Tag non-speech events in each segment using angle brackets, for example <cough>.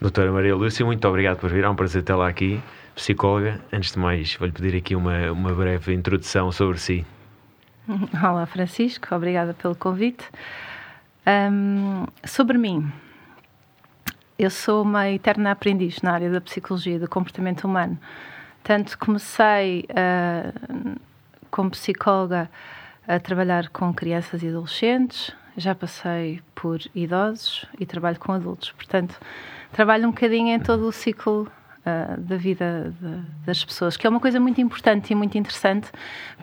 Doutora Maria Lúcia, muito obrigado por vir. É um prazer tê-la aqui, psicóloga. Antes de mais, vou-lhe pedir aqui uma, uma breve introdução sobre si. <laughs> Olá, Francisco. Obrigada pelo convite. Um, sobre mim, eu sou uma eterna aprendiz na área da psicologia do comportamento humano. Tanto comecei uh, como psicóloga a trabalhar com crianças e adolescentes, já passei por idosos e trabalho com adultos. Portanto, trabalho um bocadinho em todo o ciclo uh, da vida de, das pessoas, que é uma coisa muito importante e muito interessante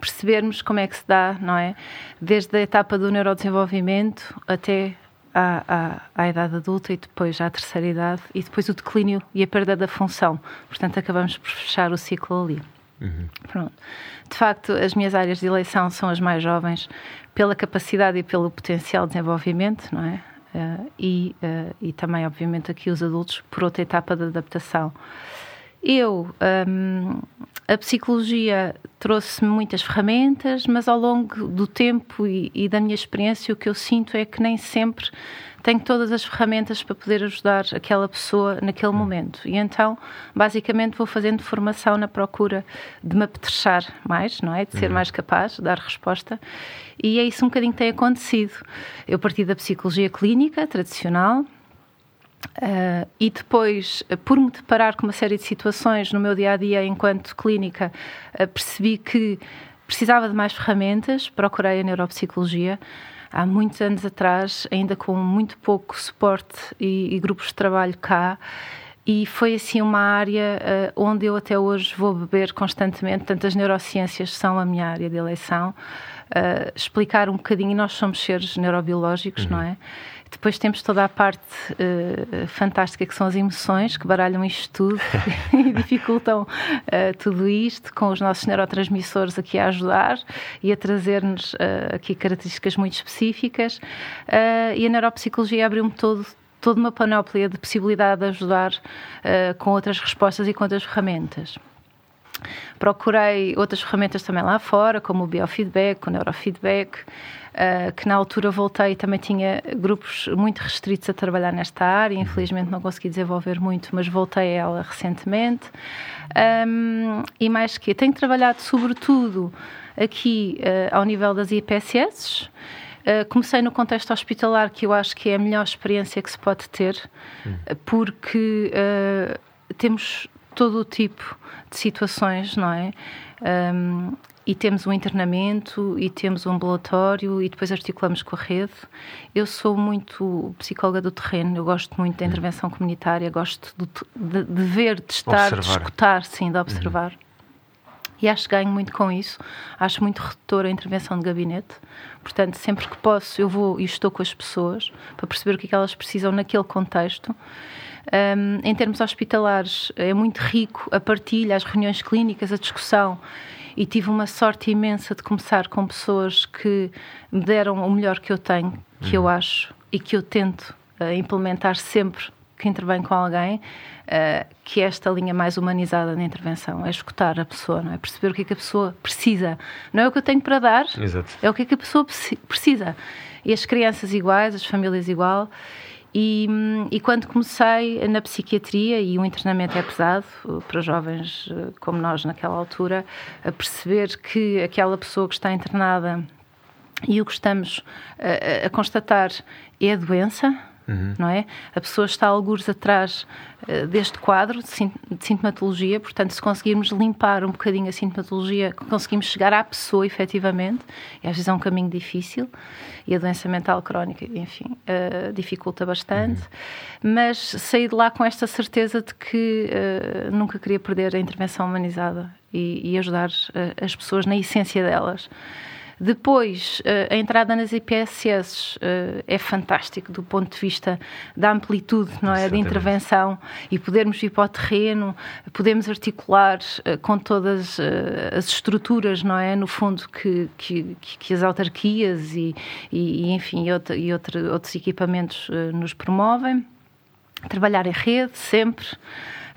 percebermos como é que se dá, não é? Desde a etapa do neurodesenvolvimento até à, à, à, idade adulta e depois à terceira idade e depois o declínio e a perda da função. Portanto, acabamos por fechar o ciclo ali. Uhum. Pronto. De facto, as minhas áreas de eleição são as mais jovens pela capacidade e pelo potencial de desenvolvimento, não é? Uh, e, uh, e também, obviamente, aqui os adultos por outra etapa de adaptação. Eu, um, a psicologia trouxe-me muitas ferramentas, mas ao longo do tempo e, e, da minha experiência, o que eu sinto é que nem sempre tenho todas as ferramentas para poder ajudar aquela pessoa naquele hum. momento. E então, basicamente, vou fazendo formação na procura de me apetrechar mais, não é? De ser uhum. mais capaz de dar resposta. E é isso um bocadinho que tem acontecido. Eu parti da psicologia clínica tradicional, Uh, e depois, por me deparar com uma série de situações no meu dia a dia enquanto clínica, uh, percebi que precisava de mais ferramentas, procurei a neuropsicologia há muitos anos atrás, ainda com muito pouco suporte e, e grupos de trabalho cá. E foi assim uma área uh, onde eu até hoje vou beber constantemente. Portanto, as neurociências são a minha área de eleição. Explicar um bocadinho, nós somos seres neurobiológicos, uhum. não é? Depois temos toda a parte uh, fantástica que são as emoções, que baralham isto tudo <laughs> e dificultam uh, tudo isto, com os nossos neurotransmissores aqui a ajudar e a trazer-nos uh, aqui características muito específicas. e a neuropsicologia abriu-me todo, toda uma panóplia de possibilidade de ajudar com outras respostas e com outras ferramentas. Procurei outras ferramentas também lá fora, como o biofeedback, o neurofeedback, uh, que na altura voltei também tinha grupos muito restritos a trabalhar nesta área, infelizmente não consegui desenvolver muito, mas voltei a ela recentemente. Um, e mais que tenho trabalhado sobretudo aqui uh, ao nível das IPSS. Uh, comecei no contexto hospitalar, que eu acho que é a melhor experiência que se pode ter, hum. porque uh, temos todo o tipo de situações, não é? Um, e temos um internamento e temos um ambulatório e depois articulamos com a rede. Eu sou muito psicóloga do terreno, eu gosto muito da intervenção comunitária, gosto de, de, ver, de estar, observar. de escutar, sim, de observar. Uhum. E acho que ganho muito com isso. Acho muito redutora a intervenção de gabinete. Portanto, sempre que posso, eu vou e estou com as pessoas para perceber o que, é que elas precisam naquele contexto. Um, em termos hospitalares, é muito rico a partilha, as reuniões clínicas, a discussão e tive uma sorte imensa de começar com pessoas que me deram o melhor que eu tenho, que uhum. eu acho e que eu tento uh, implementar sempre que intervém com alguém, uh, que é esta linha mais humanizada na intervenção, é escutar a pessoa, não é? Perceber o que é que a pessoa precisa. Não é o que eu tenho para dar, Exato. é o que é que a pessoa precisa. E as crianças iguais, as famílias igual. E, e, quando comecei na psiquiatria, e o internamento é pesado para jovens eh, como nós naquela altura, a perceber que aquela pessoa que está internada e o que estamos a, a constatar é a doença, Uhum. não é? A pessoa está alguns atrás uh, deste quadro de, de, sintomatologia, portanto, se conseguirmos limpar um bocadinho a sintomatologia, conseguimos chegar à pessoa efetivamente, e às vezes é um caminho difícil, e a doença mental crónica, enfim, uh, dificulta bastante, uhum. mas saí de lá com esta certeza de que uh, nunca queria perder a intervenção humanizada e, e ajudar as pessoas na essência delas. Depois, a entrada nas IPSS é fantástico do ponto de vista da amplitude, não é, de intervenção. E podermos ir para o terreno, podemos articular com todas as estruturas, não é, no fundo que, que, que as autarquias e, e enfim, e, outra, e outra, outros equipamentos nos promovem. Trabalhar em rede, sempre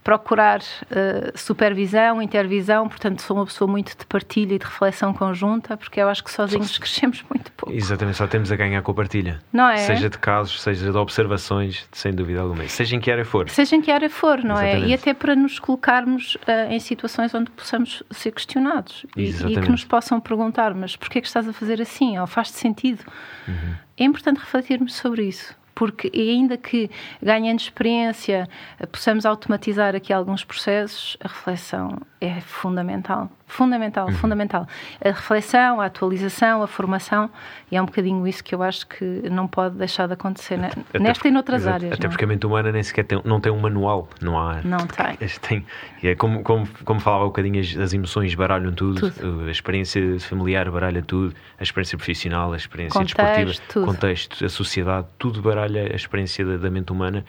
procurar uh, supervisão, intervisão, portanto sou uma pessoa muito de partilha e de reflexão conjunta, porque eu acho que sozinhos só, crescemos muito pouco. Exatamente, só temos a ganhar com a partilha. Não é? Seja de casos, seja de observações, sem dúvida alguma. Seja em que área for. Seja em que área for, não Exatamente. é? E até para nos colocarmos uh, em situações onde possamos ser questionados e, e, que nos possam perguntar, mas porquê é que estás a fazer assim? Ou faz-te sentido? Uhum. É importante refletirmos sobre isso porque ainda que ganhando experiência possamos automatizar aqui alguns processos, a reflexão é fundamental. Fundamental, uhum. fundamental. A reflexão, a atualização, a formação, e é um bocadinho isso que eu acho que não pode deixar de acontecer até nesta porque, e noutras exato, áreas. Até não? porque a mente humana nem sequer tem, não tem um manual, não há. Não tem. <laughs> tem é como, como, como falava um bocadinho, as, as emoções baralham tudo, tudo, a experiência familiar baralha tudo, a experiência profissional, a experiência contexto, desportiva, tudo. contexto, a sociedade, tudo baralha a experiência da, da mente humana.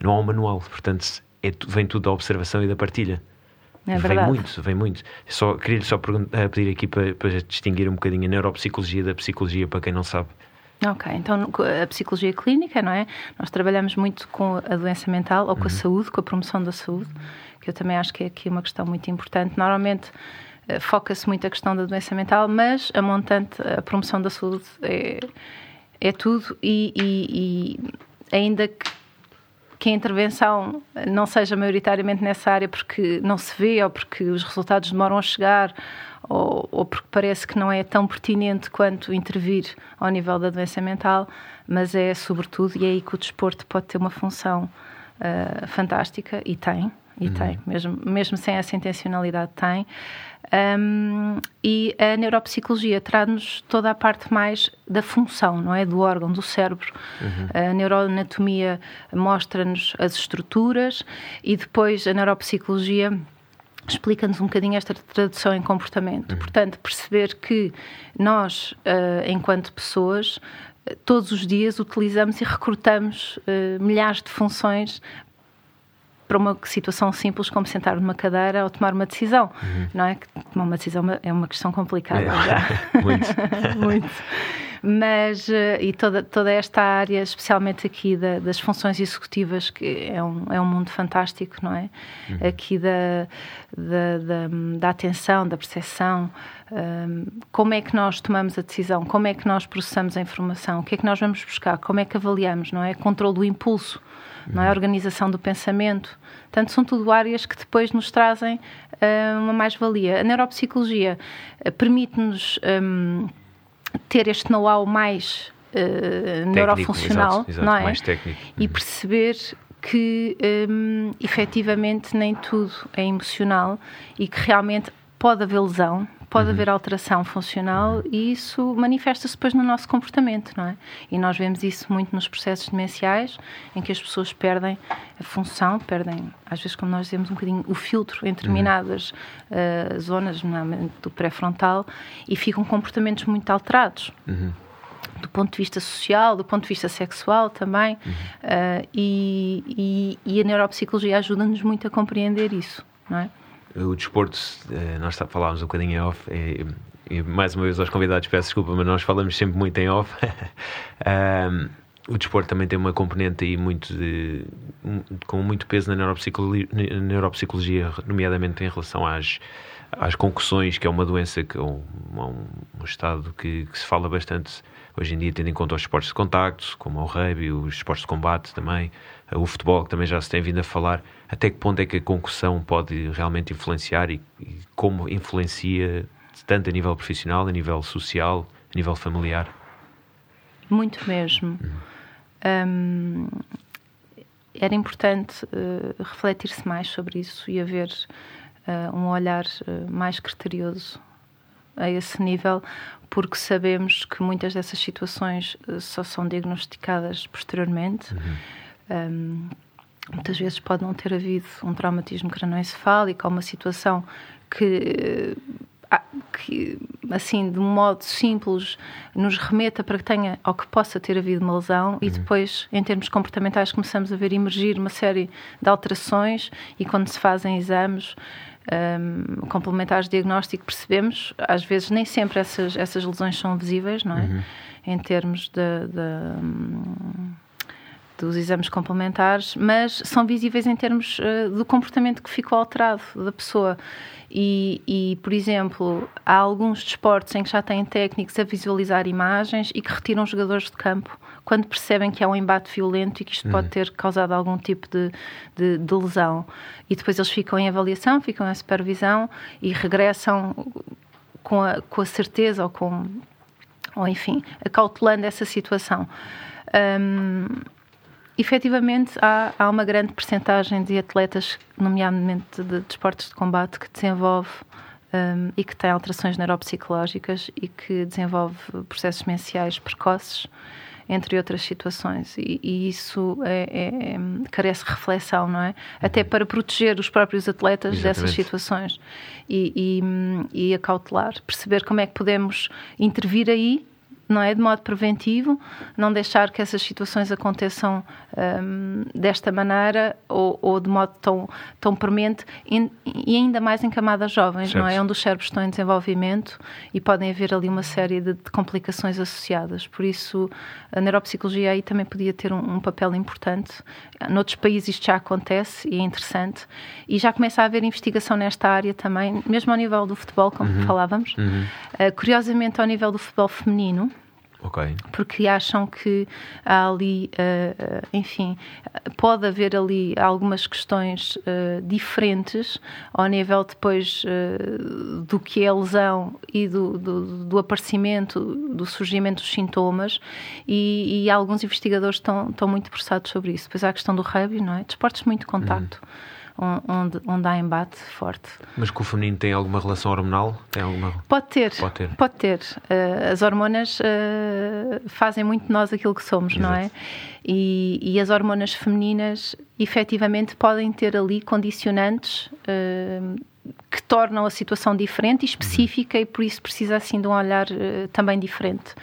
Não há um manual, portanto, é, vem tudo da observação e da partilha. É vem muito, vem muito. Só, Queria-lhe só eh, pedir aqui para, para distinguir um bocadinho a neuropsicologia da psicologia, para quem não sabe. Ok, então a psicologia clínica, não é? Nós trabalhamos muito com a doença mental ou com uhum. a saúde, com a promoção da saúde, que eu também acho que é aqui uma questão muito importante. Normalmente eh, foca-se muito a questão da doença mental, mas a montante, a promoção da saúde é, é tudo e, e, e ainda que que a intervenção não seja maioritariamente nessa área porque não se vê ou porque os resultados demoram a chegar ou, ou, porque parece que não é tão pertinente quanto intervir ao nível da doença mental, mas é sobretudo, e é aí que o desporto pode ter uma função uh, fantástica, e tem, e uhum. tem, mesmo, mesmo sem essa intencionalidade, tem. Um, e a neuropsicologia traz-nos toda a parte mais da função, não é? Do órgão, do cérebro. Uhum. A neuroanatomia mostra-nos as estruturas e depois a neuropsicologia explica-nos um bocadinho esta tradução em comportamento. Uhum. Portanto, perceber que nós, uh, enquanto pessoas, todos os dias utilizamos e recrutamos uh, milhares de funções para uma situação simples como sentar numa cadeira ou tomar uma decisão, uhum. não é? Tomar uma decisão é uma questão complicada. É. <laughs> Muito. <laughs> Muito. Mas, eh, e toda, toda esta área, especialmente aqui da, das funções executivas, que é um, é um mundo fantástico, não é? Uhum. Aqui da, da, da, da, atenção, da percepção, um, como é que nós tomamos a decisão, como é que nós processamos a informação, o que é que nós vamos buscar, como é que avaliamos, não é? Controle do impulso não é? organização do pensamento. Portanto, são tudo áreas que depois nos trazem uh, uma mais-valia. A neuropsicologia uh, permite-nos um, ter este know-how mais uh, neurofuncional, exato, exato, não é? Mais técnico. E uhum. perceber que um, efetivamente nem tudo é emocional e que realmente pode haver lesão, pode uhum. haver alteração funcional uhum. e isso manifesta-se depois no nosso comportamento, não é? E nós vemos isso muito nos processos demenciais, em que as pessoas perdem a função, perdem, às vezes, como nós dizemos, um bocadinho o filtro em determinadas uhum. uh, zonas, do pré-frontal, e ficam comportamentos muito alterados uhum. do ponto de vista social, do ponto de vista sexual também, uhum. uh, e, e, e, a neuropsicologia ajuda-nos muito a compreender isso, não é? O desporto, eh, nós falámos um bocadinho em off, e, e, mais uma vez aos convidados peço desculpa, mas nós falamos sempre muito em off. <laughs> um, o desporto também tem uma componente aí muito de, com muito peso na neuropsicologia, neuropsicologia nomeadamente em relação às, às concussões, que é uma doença, que é um, um estado que, que, se fala bastante hoje em dia, tendo em conta os esportes de contacto, como o rugby, os esportes de combate também, o futebol, que também já se tem vindo a falar até que ponto é que a concussão pode realmente influenciar e, e como influencia tanto a nível profissional, a nível social, a nível familiar? Muito mesmo. Hum, era importante uh, refletir-se mais sobre isso e haver uh, um olhar uh, mais criterioso a esse nível, porque sabemos que muitas dessas situações só são diagnosticadas posteriormente. Uhum. Um, muitas vezes pode não ter havido um traumatismo cranoencefálico ou uma situação que que, assim, de um modo simples, nos remeta para que tenha ou que possa ter havido uma lesão, uhum. e depois, em termos comportamentais, começamos a ver emergir uma série de alterações, e quando se fazem exames. Um, complementares de diagnóstico, percebemos, às vezes nem sempre essas, essas lesões são visíveis, não é? Uhum. Em termos de, de um, dos exames complementares, mas são visíveis em termos uh, do comportamento que ficou alterado da pessoa. E, e, por exemplo, há alguns desportos em que já têm técnicos a visualizar imagens e que retiram jogadores de campo quando percebem que há um embate violento e que isto uhum. pode ter causado algum tipo de, de, de, lesão. E depois eles ficam em avaliação, ficam em supervisão e regressam com a, com a certeza ou com, ou enfim, acautelando essa situação. Um, efetivamente há, há uma grande percentagem de atletas, nomeadamente de desportos de, de combate, que desenvolve um, e que tem alterações neuropsicológicas e que desenvolve processos menciais precoces, entre outras situações. E, e isso é, é, é, carece de reflexão, não é? Até para proteger os próprios atletas Exatamente. dessas situações e, e, e acautelar, perceber como é que podemos intervir aí não é? De modo preventivo, não deixar que essas situações aconteçam um, desta maneira ou, ou, de modo tão, tão premente e, e ainda mais em camadas jovens, certo. não é? Onde os cérebros estão em desenvolvimento e podem haver ali uma série de, de complicações associadas. Por isso, a neuropsicologia aí também podia ter um, um, papel importante. Noutros países isto já acontece e é interessante. E já começa a haver investigação nesta área também, mesmo ao nível do futebol, como uhum. falávamos. Uhum. Uh, curiosamente, ao nível do futebol feminino, Okay. Porque acham que há ali, uh, enfim, pode haver ali algumas questões uh, diferentes ao nível depois uh, do que é a lesão e do, do, do, aparecimento, do surgimento dos sintomas e, e alguns investigadores estão, estão muito interessados sobre isso. Depois há a questão do rugby, não é? Desportos de muito contacto. Uhum onde, onde há embate forte. Mas com o feminino tem alguma relação hormonal? Tem alguma... Pode ter. Pode ter. Pode ter. Uh, as hormonas uh, fazem muito de nós aquilo que somos, Exato. não é? E, e, as hormonas femininas efetivamente podem ter ali condicionantes uh, que tornam a situação diferente e específica uhum. e por isso precisa assim de um olhar também diferente.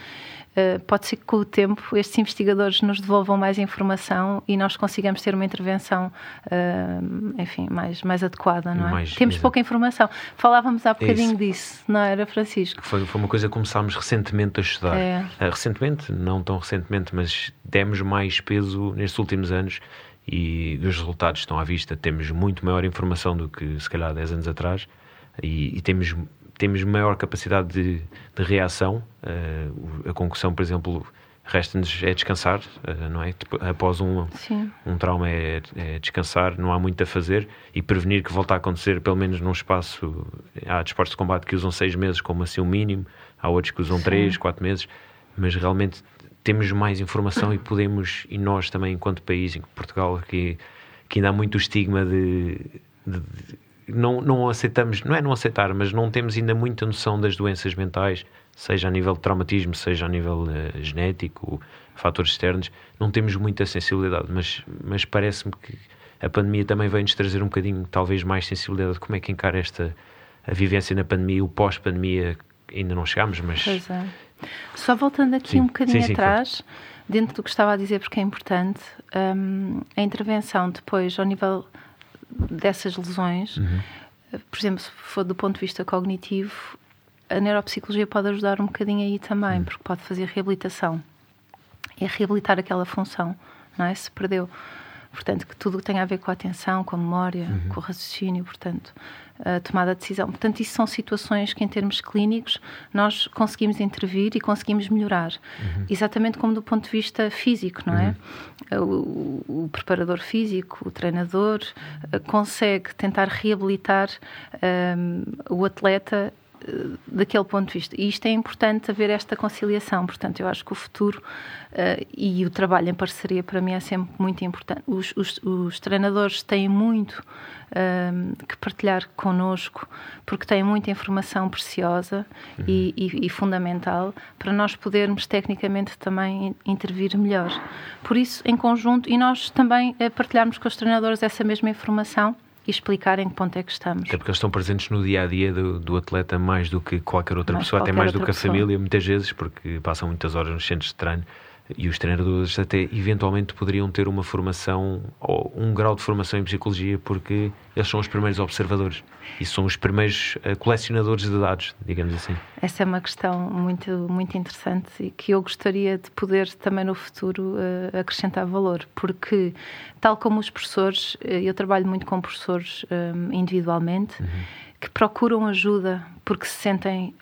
Eh, pode ser que com o tempo estes investigadores nos devolvam mais informação e nós consigamos ter uma intervenção, uh, enfim, mais, mais adequada, não é? Mais, Temos pouca informação. Falávamos há bocadinho disso, não era, Francisco? Foi, foi uma coisa que começámos recentemente a estudar. É. Uh, recentemente, não tão recentemente, mas demos mais peso nestes últimos anos e os resultados estão à vista. Temos muito maior informação do que se calhar há 10 anos atrás e, e temos temos maior capacidade de, de reação. Uh, a concussão, por exemplo, resta-nos é descansar, uh, não é? Tipo, após um, um trauma é, é, descansar, não há muito a fazer e prevenir que volte a acontecer, pelo menos num espaço. Há desportos de combate que usam seis meses como assim o mínimo, há outros que usam Sim. três, quatro meses, mas realmente temos mais informação e <coughs> podemos, e nós também, enquanto país, em Portugal, que, que ainda há muito estigma de, de, de não, não aceitamos, não é não aceitar, mas não temos ainda muita noção das doenças mentais, seja a nível de traumatismo, seja a nível uh, genético, fatores externos, não temos muita sensibilidade, mas, mas parece-me que a pandemia também vem-nos trazer um bocadinho, talvez, mais sensibilidade. De como é que encara esta a vivência na pandemia, o pós-pandemia, ainda não chegámos, mas... Pois é. Só voltando aqui sim, um bocadinho sim, sim, atrás, dentro do que estava a dizer, porque é importante, um, a intervenção depois, ao nível dessas lesões, uhum. por exemplo, se for do ponto de vista cognitivo, a neuropsicologia pode ajudar um bocadinho aí também, uhum. porque pode fazer reabilitação. É reabilitar aquela função, não é? Se perdeu. Portanto, que tudo tem a ver com a atenção, com a memória, uhum. com o raciocínio, portanto, a tomada de decisão. Portanto, isso são situações que, em termos clínicos, nós conseguimos intervir e conseguimos melhorar. Uhum. Exatamente como do ponto de vista físico, não é? Uhum. O, o, preparador físico, o treinador, uh, consegue tentar reabilitar um, o atleta eh, daquele ponto de vista. E isto é importante haver esta conciliação. Portanto, eu acho que o futuro uh, e o trabalho em parceria para mim é sempre muito importante. Os, os, os treinadores têm muito uh, que partilhar connosco porque têm muita informação preciosa uhum. e, e, e, fundamental para nós podermos tecnicamente também intervir melhor. Por isso, em conjunto, e nós também uh, partilharmos com os treinadores essa mesma informação e explicar em que ponto é que estamos. Até porque eles estão presentes no dia a dia do, do atleta mais do que qualquer outra mais pessoa, até mais do que a pessoa. família, muitas vezes, porque passam muitas horas nos centros de treino e os treinadores até eventualmente poderiam ter uma formação ou um grau de formação em psicologia porque eles são os primeiros observadores e são os primeiros uh, colecionadores de dados, digamos assim. Essa é uma questão muito muito interessante e que eu gostaria de poder também no futuro uh, acrescentar valor, porque tal como os professores, uh, eu trabalho muito com professores individualmente. Uhum. Que procuram ajuda porque se sentem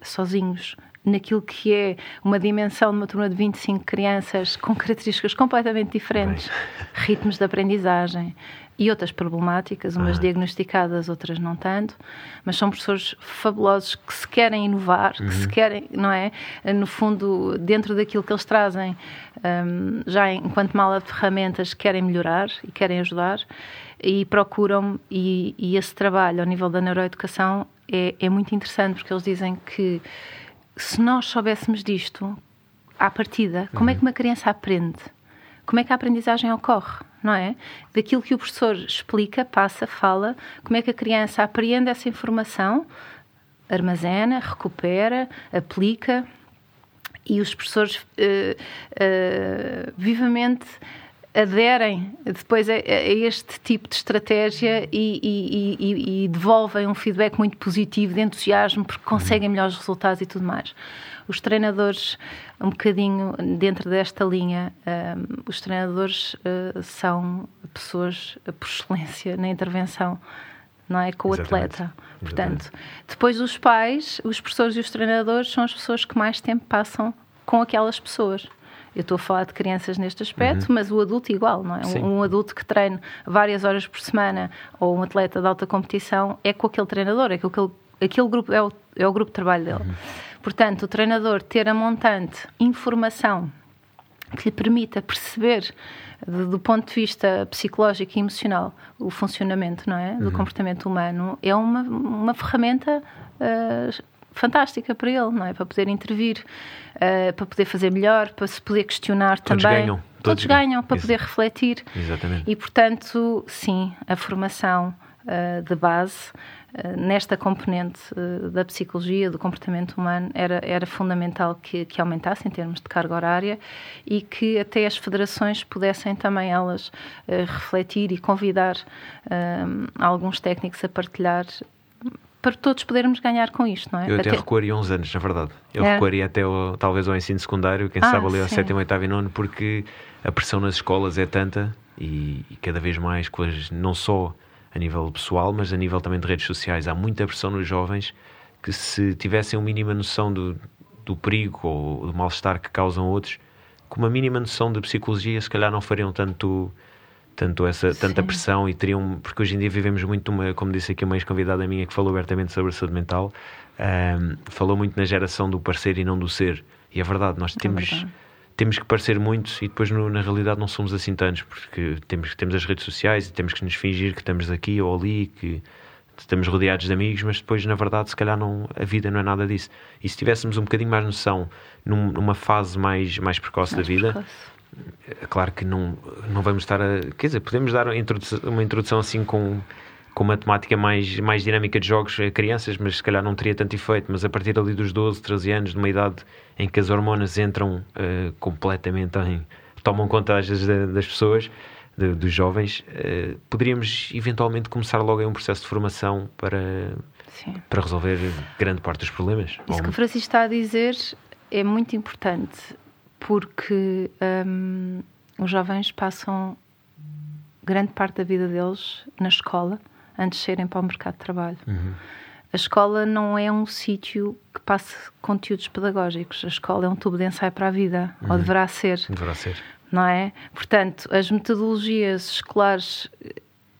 sozinhos naquilo que é uma dimensão de uma turma de 25 crianças com características completamente diferentes, Bem. ritmos de aprendizagem e outras problemáticas, umas ah. diagnosticadas, outras não tanto, mas são professores fabulosos que se querem inovar, uhum. que se uhum. querem, não é? No fundo, dentro daquilo que eles trazem, um, já enquanto mala de ferramentas, querem melhorar e querem ajudar e procuram, e, e esse trabalho ao nível da neuroeducação é, é muito interessante, porque eles dizem que se nós soubéssemos disto à partida, como é que uma criança aprende? Como é que a aprendizagem ocorre? Não é? Daquilo que o professor explica, passa, fala, como é que a criança apreende essa informação, armazena, recupera, aplica e os professores uh, uh, vivamente aderem depois a, a, este tipo de estratégia e, e, e, e, devolvem um feedback muito positivo de entusiasmo porque conseguem melhores resultados e tudo mais. Os treinadores, um bocadinho dentro desta linha, um, os treinadores uh, são pessoas por excelência na intervenção não é? Com o Exatamente. atleta. Portanto, Exatamente. depois os pais, os professores e os treinadores são as pessoas que mais tempo passam com aquelas pessoas. Eu estou a falar de crianças neste aspecto, uhum. mas o adulto igual, não é? Um, um, adulto que treina várias horas por semana ou um atleta de alta competição é com aquele treinador, é com aquele, aquele grupo, é o, é o grupo de trabalho dele. Uhum. Portanto, o treinador ter a montante informação que lhe permita perceber do ponto de vista psicológico e emocional o funcionamento não é do uhum. comportamento humano é uma, uma ferramenta uh, fantástica para ele, não é? Para poder intervir, uh, para poder fazer melhor, para se poder questionar todos também. Ganham. Todos, todos ganham, para Isso. poder refletir. Exatamente. E, portanto, sim, a formação uh, de base uh, nesta componente da psicologia, do comportamento humano, era, era fundamental que, que aumentasse em termos de carga horária e que até as federações pudessem também elas refletir e convidar alguns técnicos a partilhar para todos podermos ganhar com isto, não é? Eu até, até recuaria uns anos, na verdade. Eu é. recuaria até talvez ao ensino secundário, quem ah, sabe ali ao sétimo, oitavo e nono, porque a pressão nas escolas é tanta e, e cada vez mais, coisas, não só a nível pessoal, mas a nível também de redes sociais. Há muita pressão nos jovens que se tivessem uma mínima noção do, do perigo ou do mal-estar que causam outros, com uma mínima noção de psicologia, se calhar não fariam tanto tanto essa, tanta Sim. pressão e teriam, porque hoje em dia vivemos muito uma, como disse aqui uma ex-convidada minha que falou abertamente sobre a saúde mental, um, falou muito na geração do parecer e não do ser. E é verdade, nós é temos, verdade. temos que parecer muito e depois no, na realidade não somos assim tantos, porque temos, temos as redes sociais e temos que nos fingir que estamos aqui ou ali, que estamos rodeados de amigos, mas depois na verdade se calhar não, a vida não é nada disso. E se tivéssemos um bocadinho mais noção num, numa fase mais, mais precoce mais da vida. Precoce é claro que não, não vamos estar a. Quer dizer, podemos dar uma introdução, uma introdução assim com, com uma temática mais, mais dinâmica de jogos a crianças, mas se calhar não teria tanto efeito. Mas a partir ali dos 12, 13 anos, de uma idade em que as hormonas entram uh, completamente em. tomam conta às vezes das pessoas, de, dos jovens, uh, poderíamos eventualmente começar logo em um processo de formação para, para resolver grande parte dos problemas. Isso que o Francisco está a dizer é muito importante porque um, os jovens passam grande parte da vida deles na escola antes de serem para o mercado de trabalho. Uhum. A escola não é um sítio que passe conteúdos pedagógicos. A escola é um tubo de ensaio para a vida, uhum. ou deverá ser. Deverá ser. Não é? Portanto, as metodologias escolares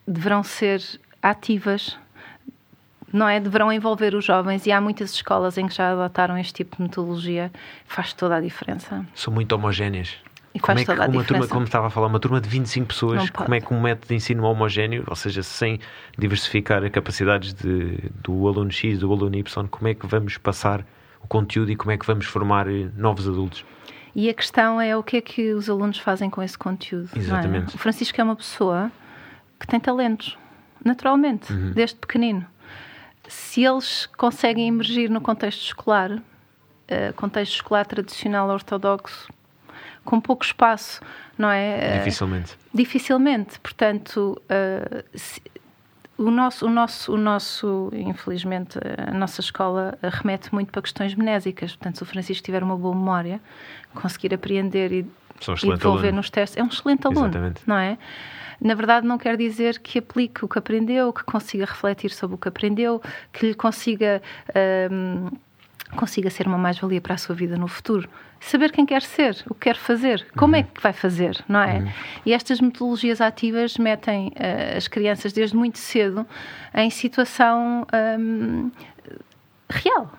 deverão ser ativas não é? Deverão envolver os jovens e há muitas escolas em que já adotaram este tipo de metodologia. Faz toda a diferença. São muito homogéneas. E como é que uma turma, como estava a falar, uma turma de 25 pessoas, como é que um método de ensino homogéneo, ou seja, sem diversificar as capacidades de, do aluno X, do aluno Y, como é que vamos passar o conteúdo e como é que vamos formar eh, novos adultos? E a questão é o que é que os alunos fazem com esse conteúdo. É? Exatamente. É? O Francisco é uma pessoa que tem talentos naturalmente, uhum. desde pequenino. Se eles conseguem emergir no contexto escolar, uh, contexto escolar tradicional ortodoxo, com pouco espaço, não é? Eh, dificilmente. Uh, dificilmente. Portanto, uh, se, o nosso, o nosso, o nosso, infelizmente, a nossa escola remete muito para questões benésicas. Portanto, se o Francisco tiver uma boa memória, conseguir apreender e, e devolver nos testes, é um excelente aluno, Exatamente. não é? Na verdade, não quer dizer que aplique o que aprendeu, que consiga refletir sobre o que aprendeu, que lhe consiga. Um, consiga ser uma mais-valia para a sua vida no futuro. Saber quem quer ser, o que quer fazer, como uhum. é que vai fazer, não é? Uhum. E estas metodologias ativas metem uh, as crianças desde muito cedo em situação um, real.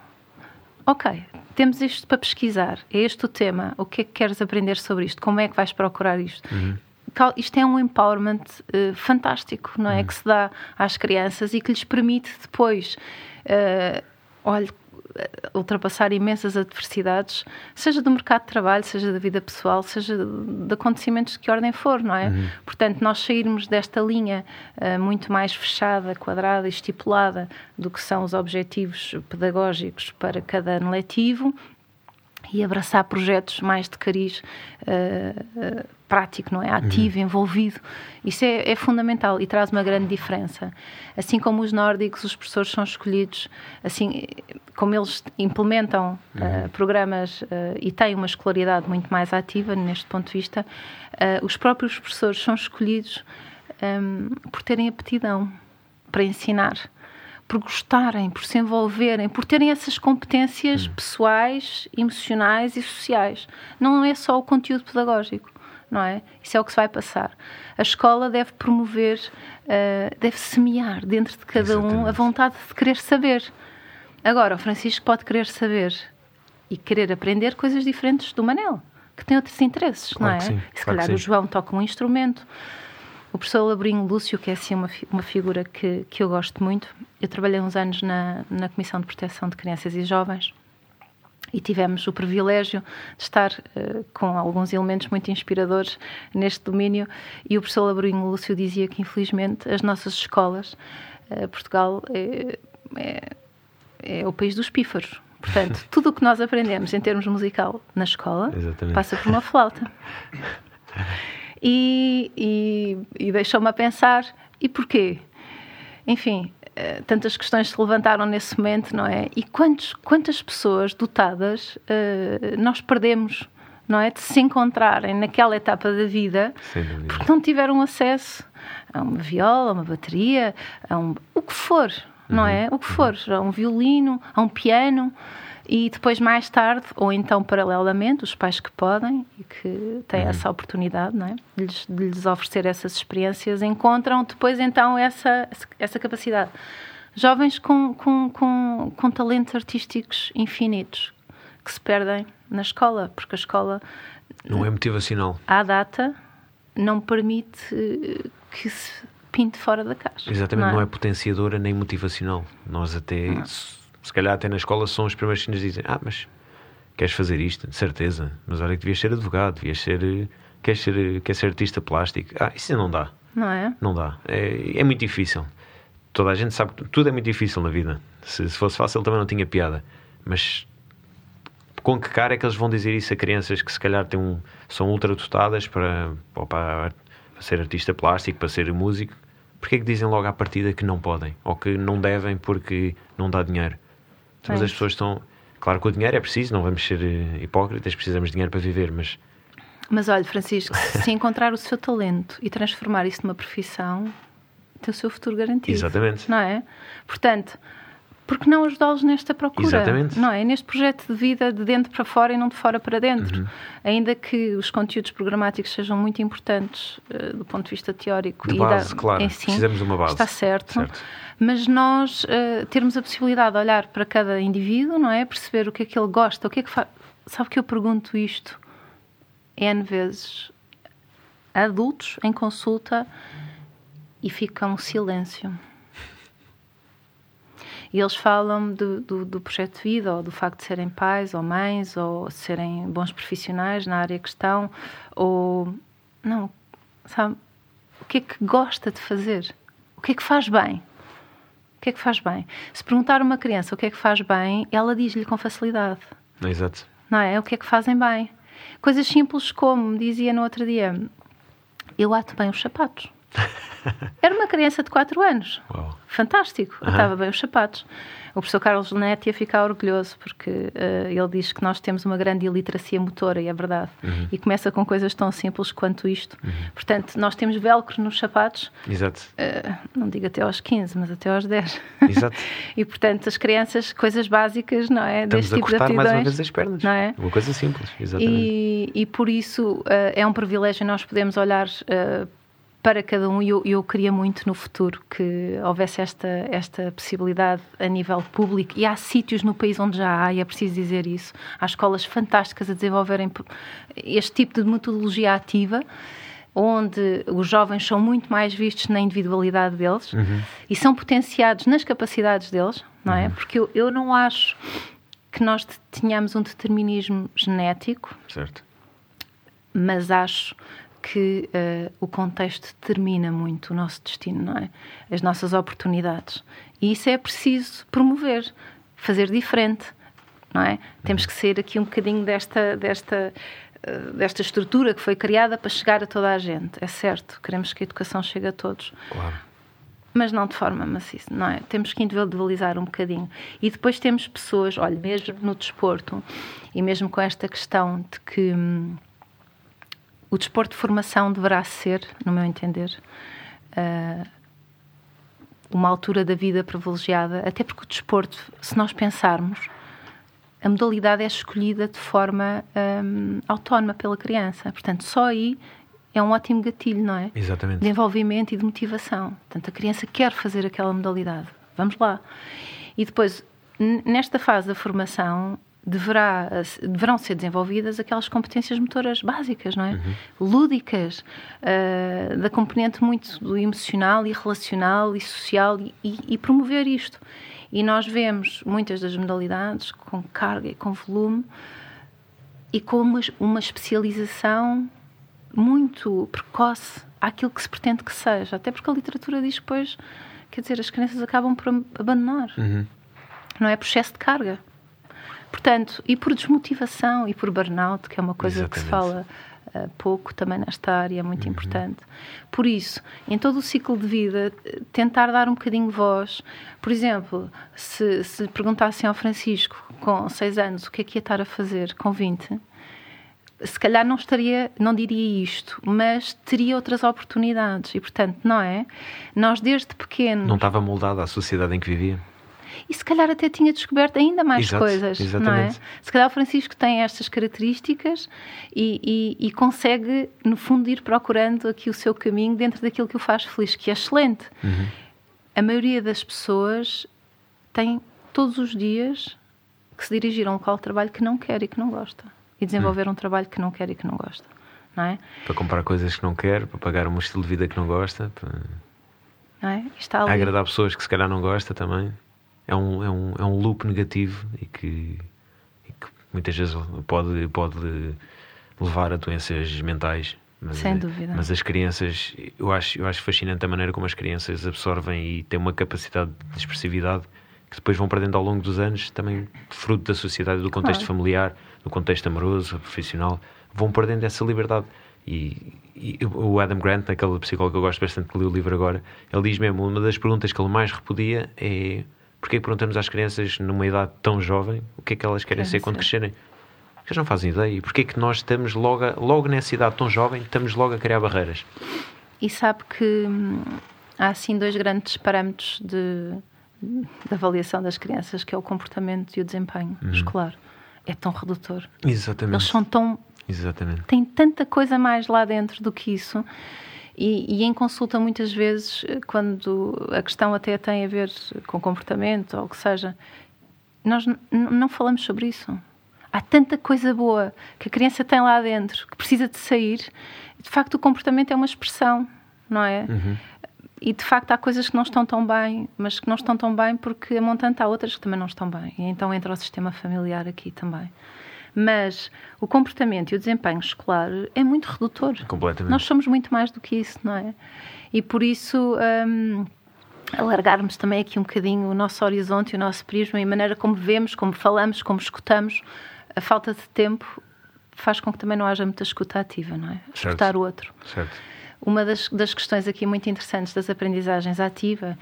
Ok, temos isto para pesquisar, é este o tema, o que é que queres aprender sobre isto, como é que vais procurar isto? Uhum isto é um empowerment uh, fantástico, não é? Uhum. Que se dá às crianças e que lhes permite depois, uh, olha, ultrapassar imensas adversidades, seja do mercado de trabalho, seja da vida pessoal, seja de acontecimentos de que ordem for, não é? Uhum. Portanto, nós sairmos desta linha uh, muito mais fechada, quadrada e estipulada do que são os objetivos pedagógicos para cada ano letivo e abraçar projetos mais de cariz uh, uh, prático, não é? Ativo, uhum. envolvido. Isso é, é, fundamental e traz uma grande diferença. Assim como os nórdicos, os professores são escolhidos, assim como eles implementam uh, uhum. programas e têm uma escolaridade muito mais ativa neste ponto de vista, os próprios professores são escolhidos um, por terem aptidão para ensinar por gostarem, por se envolverem, por terem essas competências hum. pessoais, emocionais e sociais. Não é só o conteúdo pedagógico, não é? Isso é o que se vai passar. A escola deve promover, uh, deve semear dentro de cada Exatamente. um a vontade de querer saber. Agora, o Francisco pode querer saber e querer aprender coisas diferentes do Manel, que tem outros interesses, claro não é? Sim, se claro calhar o João toca um instrumento, o professor Labrinho Lúcio, que é assim uma, uma figura que, que eu gosto muito, eu trabalhei uns anos na, na Comissão de Proteção de Crianças e Jovens e tivemos o privilégio de estar uh, com alguns elementos muito inspiradores neste domínio e o professor Labrinho Lúcio dizia que infelizmente as nossas escolas, uh, Portugal é, é, é, o país dos pífaros. Portanto, <laughs> tudo o que nós aprendemos em termos musical na escola Exatamente. passa por uma flauta. e, e, e deixou-me a pensar: e porquê? Enfim, tantas questões se levantaram nesse momento, não é? E quantos, quantas pessoas dotadas uh, nós perdemos, não é? De se encontrarem naquela etapa da vida porque não tiveram acesso a uma viola, a uma bateria, a um, o que for, não uhum. é? O que for, a um violino, a um piano e depois mais tarde, ou então paralelamente, os pais que podem e que têm uhum. essa oportunidade não é? de, lhes, de lhes oferecer essas experiências, encontram depois então essa, essa capacidade. Jovens com, com, com, com talentos artísticos infinitos que se perdem na escola, porque a escola. Não é motivacional. À data, não permite eh, que se pinte fora da caixa. Exatamente, não é, não é potenciadora nem motivacional. Nós até. Não se calhar até na escola são os primeiros que nos dizem: Ah, mas queres fazer isto? De certeza. Mas olha que devias ser advogado, devias ser. Queres ser, queres ser artista plástico? Ah, isso não dá. Não é? Não dá. É, é muito difícil. Toda a gente sabe que tudo é muito difícil na vida. Se, se fosse fácil também não tinha piada. Mas com que cara é que eles vão dizer isso a crianças que se calhar têm um, são ultra dotadas para, para, para ser artista plástico, para ser músico? Porquê é que dizem logo à partida que não podem? Ou que não devem porque não dá dinheiro? Mas as pessoas estão. Claro que o dinheiro é preciso, não vamos ser eh, hipócritas, precisamos de dinheiro para viver, mas. Mas olha, Francisco, se encontrar o seu talento e transformar isso numa profissão, tem o seu futuro garantido. Exatamente. Não é? Portanto, porque não ajudá-los nesta procura? Exatamente. Não é? Neste projeto de vida de dentro para fora e não de fora para dentro. Uhum. Ainda que os conteúdos programáticos sejam muito importantes uh, do ponto de vista teórico de e base, da, claro. Si, Precisamos de uma base. Está certo. certo. Mas nós uh, termos a possibilidade de olhar para cada indivíduo, não é? Perceber o que é que ele gosta, o que é que faz. Sabe que eu pergunto isto N vezes a adultos em consulta e fica um silêncio e eles falam do, do, do, projeto de vida, ou do facto de serem pais ou mães, ou serem bons profissionais na área que estão, ou. Não, sabe? O que é que gosta de fazer? O que é que faz bem? O que é que faz bem? Se perguntar a uma criança o que é que faz bem, ela diz-lhe com facilidade. Exato. Não é? O que é que fazem bem? Coisas simples como, me dizia no outro dia, eu ato bem os sapatos. <laughs> Era uma criança de 4 anos. Uau. Fantástico. Uhum. Atava bem os sapatos. O professor Carlos Neto ia ficar orgulhoso porque uh, ele diz que nós temos uma grande iliteracia motora e é verdade. Uhum. E começa com coisas tão simples quanto isto. Uhum. Portanto, nós temos velcro nos sapatos. Exato. Uh, não digo até aos 15, mas até aos 10. Exato. <laughs> e portanto, as crianças, coisas básicas, não é? Estamos Deste a tipo cortar de mais aptidões, uma vez as pernas. Não é? Uma coisa simples, exatamente. E, e por isso uh, é um privilégio nós podemos olhar para cada um e eu, eu queria muito no futuro que houvesse esta, esta possibilidade a nível público e há sítios no país onde já há, e é preciso dizer isso, há escolas fantásticas a desenvolverem este tipo de metodologia ativa onde os jovens são muito mais vistos na individualidade deles uhum. e são potenciados nas capacidades deles, não é? Uhum. Porque eu, eu não acho que nós tenhamos um determinismo genético. Certo. Mas acho que uh, o contexto determina muito o nosso destino, não é? As nossas oportunidades. E isso é preciso promover, fazer diferente, não é? Temos que sair aqui um bocadinho desta, desta, uh, desta estrutura que foi criada para chegar a toda a gente. É certo, queremos que a educação chegue a todos. Claro. Mas não de forma maciça, não é? Temos que individualizar um bocadinho. E depois temos pessoas, olha, mesmo no desporto, e mesmo com esta questão de que. Hum, o desporto de formação deverá ser, no meu entender, uh, uma altura da vida privilegiada, até porque o desporto, se nós pensarmos, a modalidade é escolhida de forma um, autónoma pela criança. Portanto, só aí é um ótimo gatilho, não é? Exatamente. De envolvimento e de motivação. Portanto, a criança quer fazer aquela modalidade. Vamos lá. E depois, nesta fase da formação, deverá, deverão ser desenvolvidas aquelas competências motoras básicas, não é? Uhum. Lúdicas, uh, da componente muito emocional e relacional e social e, e, e, promover isto. E nós vemos muitas das modalidades com carga e com volume e com uma, uma especialização muito precoce àquilo que se pretende que seja. Até porque a literatura diz que depois, quer dizer, as crianças acabam por abandonar. Uhum. Não é processo de carga. Portanto, e por desmotivação e por burnout, que é uma coisa Exatamente. que se fala uh, pouco também nesta área, é muito uhum. importante. Por isso, em todo o ciclo de vida, tentar dar um bocadinho de voz. Por exemplo, se, se perguntassem ao Francisco, com 6 anos, o que é que ia estar a fazer com 20, se calhar não estaria, não diria isto, mas teria outras oportunidades. E, portanto, não é? Nós, desde pequeno. Não estava moldado à sociedade em que vivia? E se calhar até tinha descoberto ainda mais Exato, coisas, exatamente. não é? Se calhar o Francisco tem estas características e, e, e, consegue, no fundo, ir procurando aqui o seu caminho dentro daquilo que o faz feliz, que é excelente. Uhum. A maioria das pessoas tem todos os dias que se dirigir a um local de trabalho que não quer e que não gosta e desenvolver uhum. um trabalho que não quer e que não gosta. Não é? Para comprar coisas que não quer, para pagar um estilo de vida que não gosta, para não é? Está ali. agradar pessoas que se calhar não gosta também é um, é um, é um loop negativo e que, e que muitas vezes pode, pode levar a doenças mentais. Mas, Sem dúvida. Mas as crianças, eu acho, eu acho fascinante a maneira como as crianças absorvem e têm uma capacidade de expressividade que depois vão perdendo ao longo dos anos, também fruto da sociedade, do contexto claro. familiar, do contexto amoroso, profissional, vão perdendo essa liberdade. E, e, o Adam Grant, aquele psicólogo que eu gosto bastante que li o livro agora, ele diz mesmo: uma das perguntas que ele mais repudia é porque perguntamos às crianças, numa idade tão jovem, o que é que elas querem ser, ser quando crescerem? Elas não fazem ideia. E porquê é que nós estamos logo, a, logo nessa idade tão jovem, estamos logo a criar barreiras? E sabe que hum, há assim dois grandes parâmetros de, de avaliação das crianças, que é o comportamento e o desempenho uhum. escolar. É tão redutor. Exatamente. Eles são tão... Exatamente. Tem tanta coisa mais lá dentro do que isso e, e, em consulta, muitas vezes, quando a questão até tem a ver com comportamento ou o que seja, nós não falamos sobre isso. Há tanta coisa boa que a criança tem lá dentro que precisa de sair. De facto, o comportamento é uma expressão, não é? Uhum. E de facto, há coisas que não estão tão bem, mas que não estão tão bem porque a montante há outras que também não estão bem. E então entra o sistema familiar aqui também. Mas o comportamento e o desempenho escolar é muito redutor. Completamente. Nós somos muito mais do que isso, não é? E por isso. Hum, alargarmos também aqui um bocadinho o nosso horizonte, o nosso prisma e a maneira como vemos, como falamos, como escutamos. A falta de tempo faz com que também não haja muita escuta ativa, não é? Certo. Escutar o outro. Certo. Uma das, das questões aqui muito interessantes das aprendizagens ativa,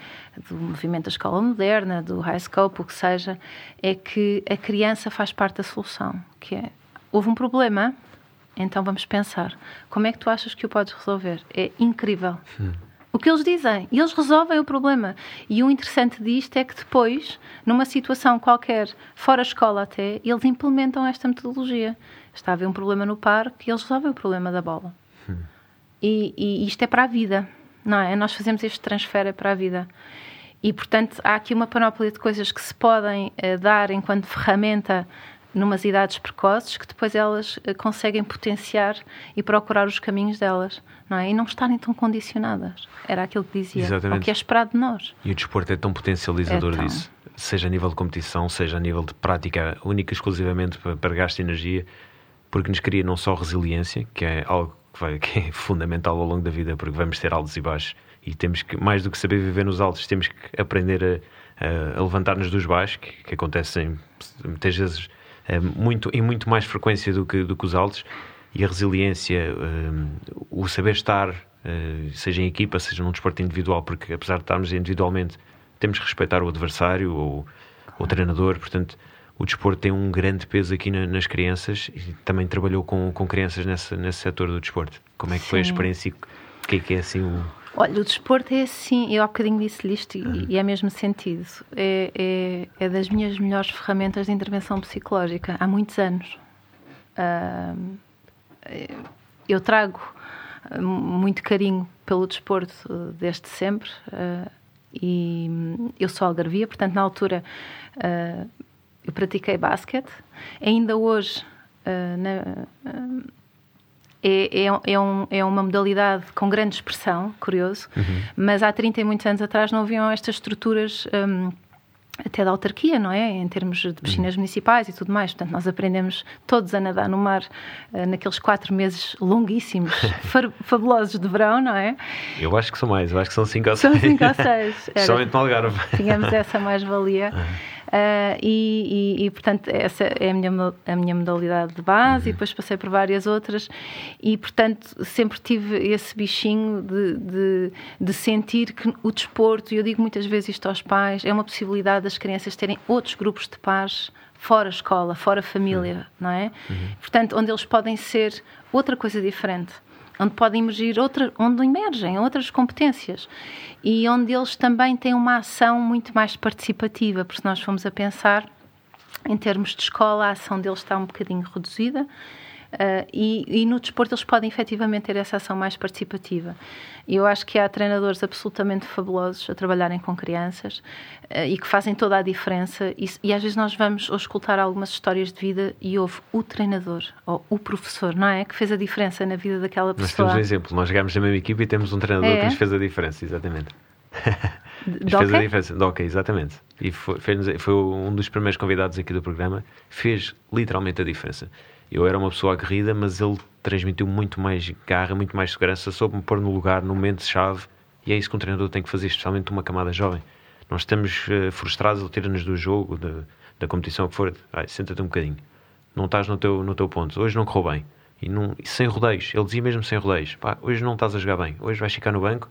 do movimento da escola moderna, do high scope, o que seja, é que a criança faz parte da solução, que é, houve um problema, então vamos pensar, como é que tu achas que o podes resolver? É incrível. Hum. O que eles dizem, e eles resolvem o problema. E o interessante disto é que depois, numa situação qualquer, fora escola até, eles implementam esta metodologia. Está a haver um problema no parque e eles resolvem o problema da bola. Hum. E, e isto é para a vida, não é? Nós fazemos este transfer é para a vida. E, portanto, há aqui uma panóplia de coisas que se podem uh, dar enquanto ferramenta numas idades precoces que depois elas uh, conseguem potenciar e procurar os caminhos delas, não é? E não estarem tão condicionadas. Era aquilo que dizia. Exatamente. O que é esperado de nós. E o desporto é tão potencializador É tão. disso, seja a nível de competição, seja a nível de prática única exclusivamente para, para gasto de energia, porque nos cria não só resiliência, que é algo que, vai- <laughs> que é fundamental ao longo da vida, porque vamos ter altos e baixos e temos que, mais do que saber viver nos altos, temos que aprender a, a- levantar-nos dos baixos, que, que acontecem muitas vezes eh, muito, em muito mais frequência do que, do que os altos, e a resiliência, eh, o saber estar, eh, seja em equipa, seja num desporto individual, porque apesar de estarmos individualmente, temos que respeitar o adversário ou o treinador, portanto, o desporto tem um grande peso aqui na- nas crianças e também trabalhou com, com crianças nesse, nesse setor do desporto. Como é que foi a Sim. experiência o que é que é assim o. Olha, o desporto é assim, eu há bocadinho disse-lhe isto e, e é mesmo sentido. É, é, é das minhas melhores ferramentas de intervenção psicológica há muitos anos. É, eu trago ah, muito carinho pelo desporto ah, desde sempre ah, e hum, eu sou algarvia, portanto, na altura ah, eu pratiquei basquete. Ainda hoje, ah, na- ah, é, é, é, um- é uma modalidade com grande expressão, curioso, mas há 30 e muitos anos atrás não haviam estas estruturas hum, até da autarquia, não é? Em termos de piscinas municipais e tudo mais. Portanto, nós aprendemos todos a nadar no mar eh, naqueles quatro meses longuíssimos, <laughs> fabulosos de verão, não é? Eu acho que são mais, eu acho que são cinco ou São seis. cinco ou seis. <laughs> Somente no Algarve. tínhamos essa mais-valia. <laughs> Ah, e, e- e, portanto, essa é a minha, a minha modalidade de base, e depois passei por várias outras, e, portanto, sempre tive esse bichinho de, de, de sentir que o desporto, e eu digo muitas vezes isto aos pais, é uma possibilidade das crianças terem outros grupos de pares fora escola, fora família, não é? Portanto, onde eles podem ser outra coisa diferente onde podem emergir onde emergem outras competências e onde eles também têm uma ação muito mais participativa, porque se nós formos a pensar em termos de escola, a ação deles está um bocadinho reduzida. Ah, e, e no desporto eles podem efetivamente ter essa ação mais participativa. E eu acho que há treinadores absolutamente fabulosos a trabalharem com crianças ah, e que fazem toda a diferença. E, e às vezes nós vamos escutar algumas histórias de vida e houve o treinador ou o professor, não é? Que fez a diferença na vida daquela Nós pessoa. temos um exemplo, nós jogámos na mesma equipa e temos um treinador É? que nos fez a diferença, exatamente. <laughs> De fez a diferença. Hockey, exatamente. E foi, fez- foi um dos primeiros convidados aqui do programa. Fez literalmente a diferença. Eu era uma pessoa aguerrida, mas ele transmitiu muito mais garra, muito mais segurança, soube-me pôr no lugar, no momento-chave. E é isso que um treinador tem que fazer, especialmente uma camada jovem. Nós estamos eh, frustrados, ele tira-nos do jogo, da, da competição, que for. Senta-te um bocadinho. Não estás no teu, no teu ponto. Hoje não correu bem. E, não, e sem rodeios. Ele dizia mesmo sem rodeios. Pá, hoje não estás a jogar bem. Hoje vais ficar no banco.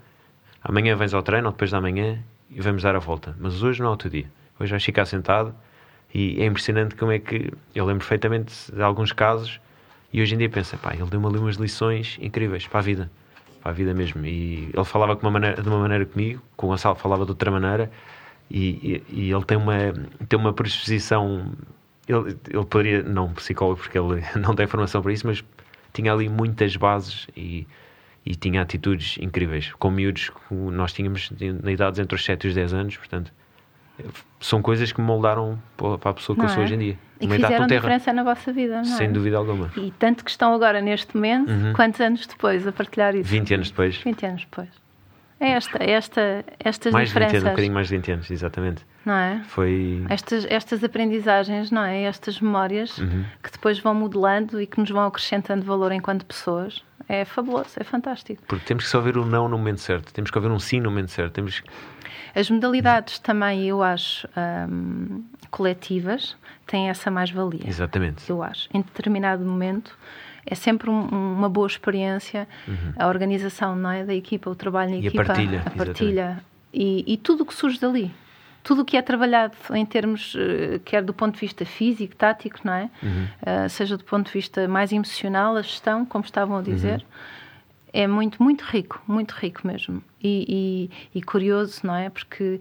Amanhã vens ao treino, ou depois da manhã, e vamos dar a volta. Mas hoje não é o teu dia. Hoje vais ficar sentado. E é impressionante como é que. Eu lembro perfeitamente de alguns casos. E hoje em dia pensa, pá, ele deu-me ali umas lições incríveis para a vida. Para a vida mesmo. E ele falava uma maneira, de uma maneira comigo, com o Gonçalo falava de outra maneira. E, e, e ele tem uma, tem uma predisposição. Ele, ele poderia, não psicólogo, porque ele <laughs> não tem formação para isso, mas tinha ali muitas bases e, e tinha atitudes incríveis. Com miúdos nós tínhamos na idade entre os 7 e os 10 anos, portanto, são coisas que me moldaram para a pessoa que Não eu sou é? hoje em dia. E que Uma idade fizeram diferença na vossa vida, não é? sem dúvida alguma. E tanto que estão agora neste momento, Uhum. quantos anos depois a partilhar isso? 20 anos depois. 20 anos depois. É esta, é esta, estas mais diferenças. de 20 anos, um bocadinho mais de 20 anos, exatamente. Não é? Foi. Estas, estas aprendizagens, não é? Estas memórias Uhum. que depois vão modelando e que nos vão acrescentando valor enquanto pessoas. É fabuloso, é fantástico. Porque temos que só ouvir o não no momento certo, temos que ouvir um sim no momento certo. Temos... As modalidades também, eu acho, hum, coletivas, têm essa mais-valia. Exatamente. Eu acho. Em determinado momento, é sempre um- uma boa experiência a organização não é, da equipa, o trabalho Uhum. E a equipa, partilha, a partilha e, e tudo o que surge dali. Tudo o que é trabalhado em termos, eh, quer do ponto de vista físico, tático, não é? Uhum. Eh, seja do ponto de vista mais emocional, a gestão, como estavam a dizer, Uhum. É muito, muito rico, muito rico mesmo. E, e- e curioso, não é? Porque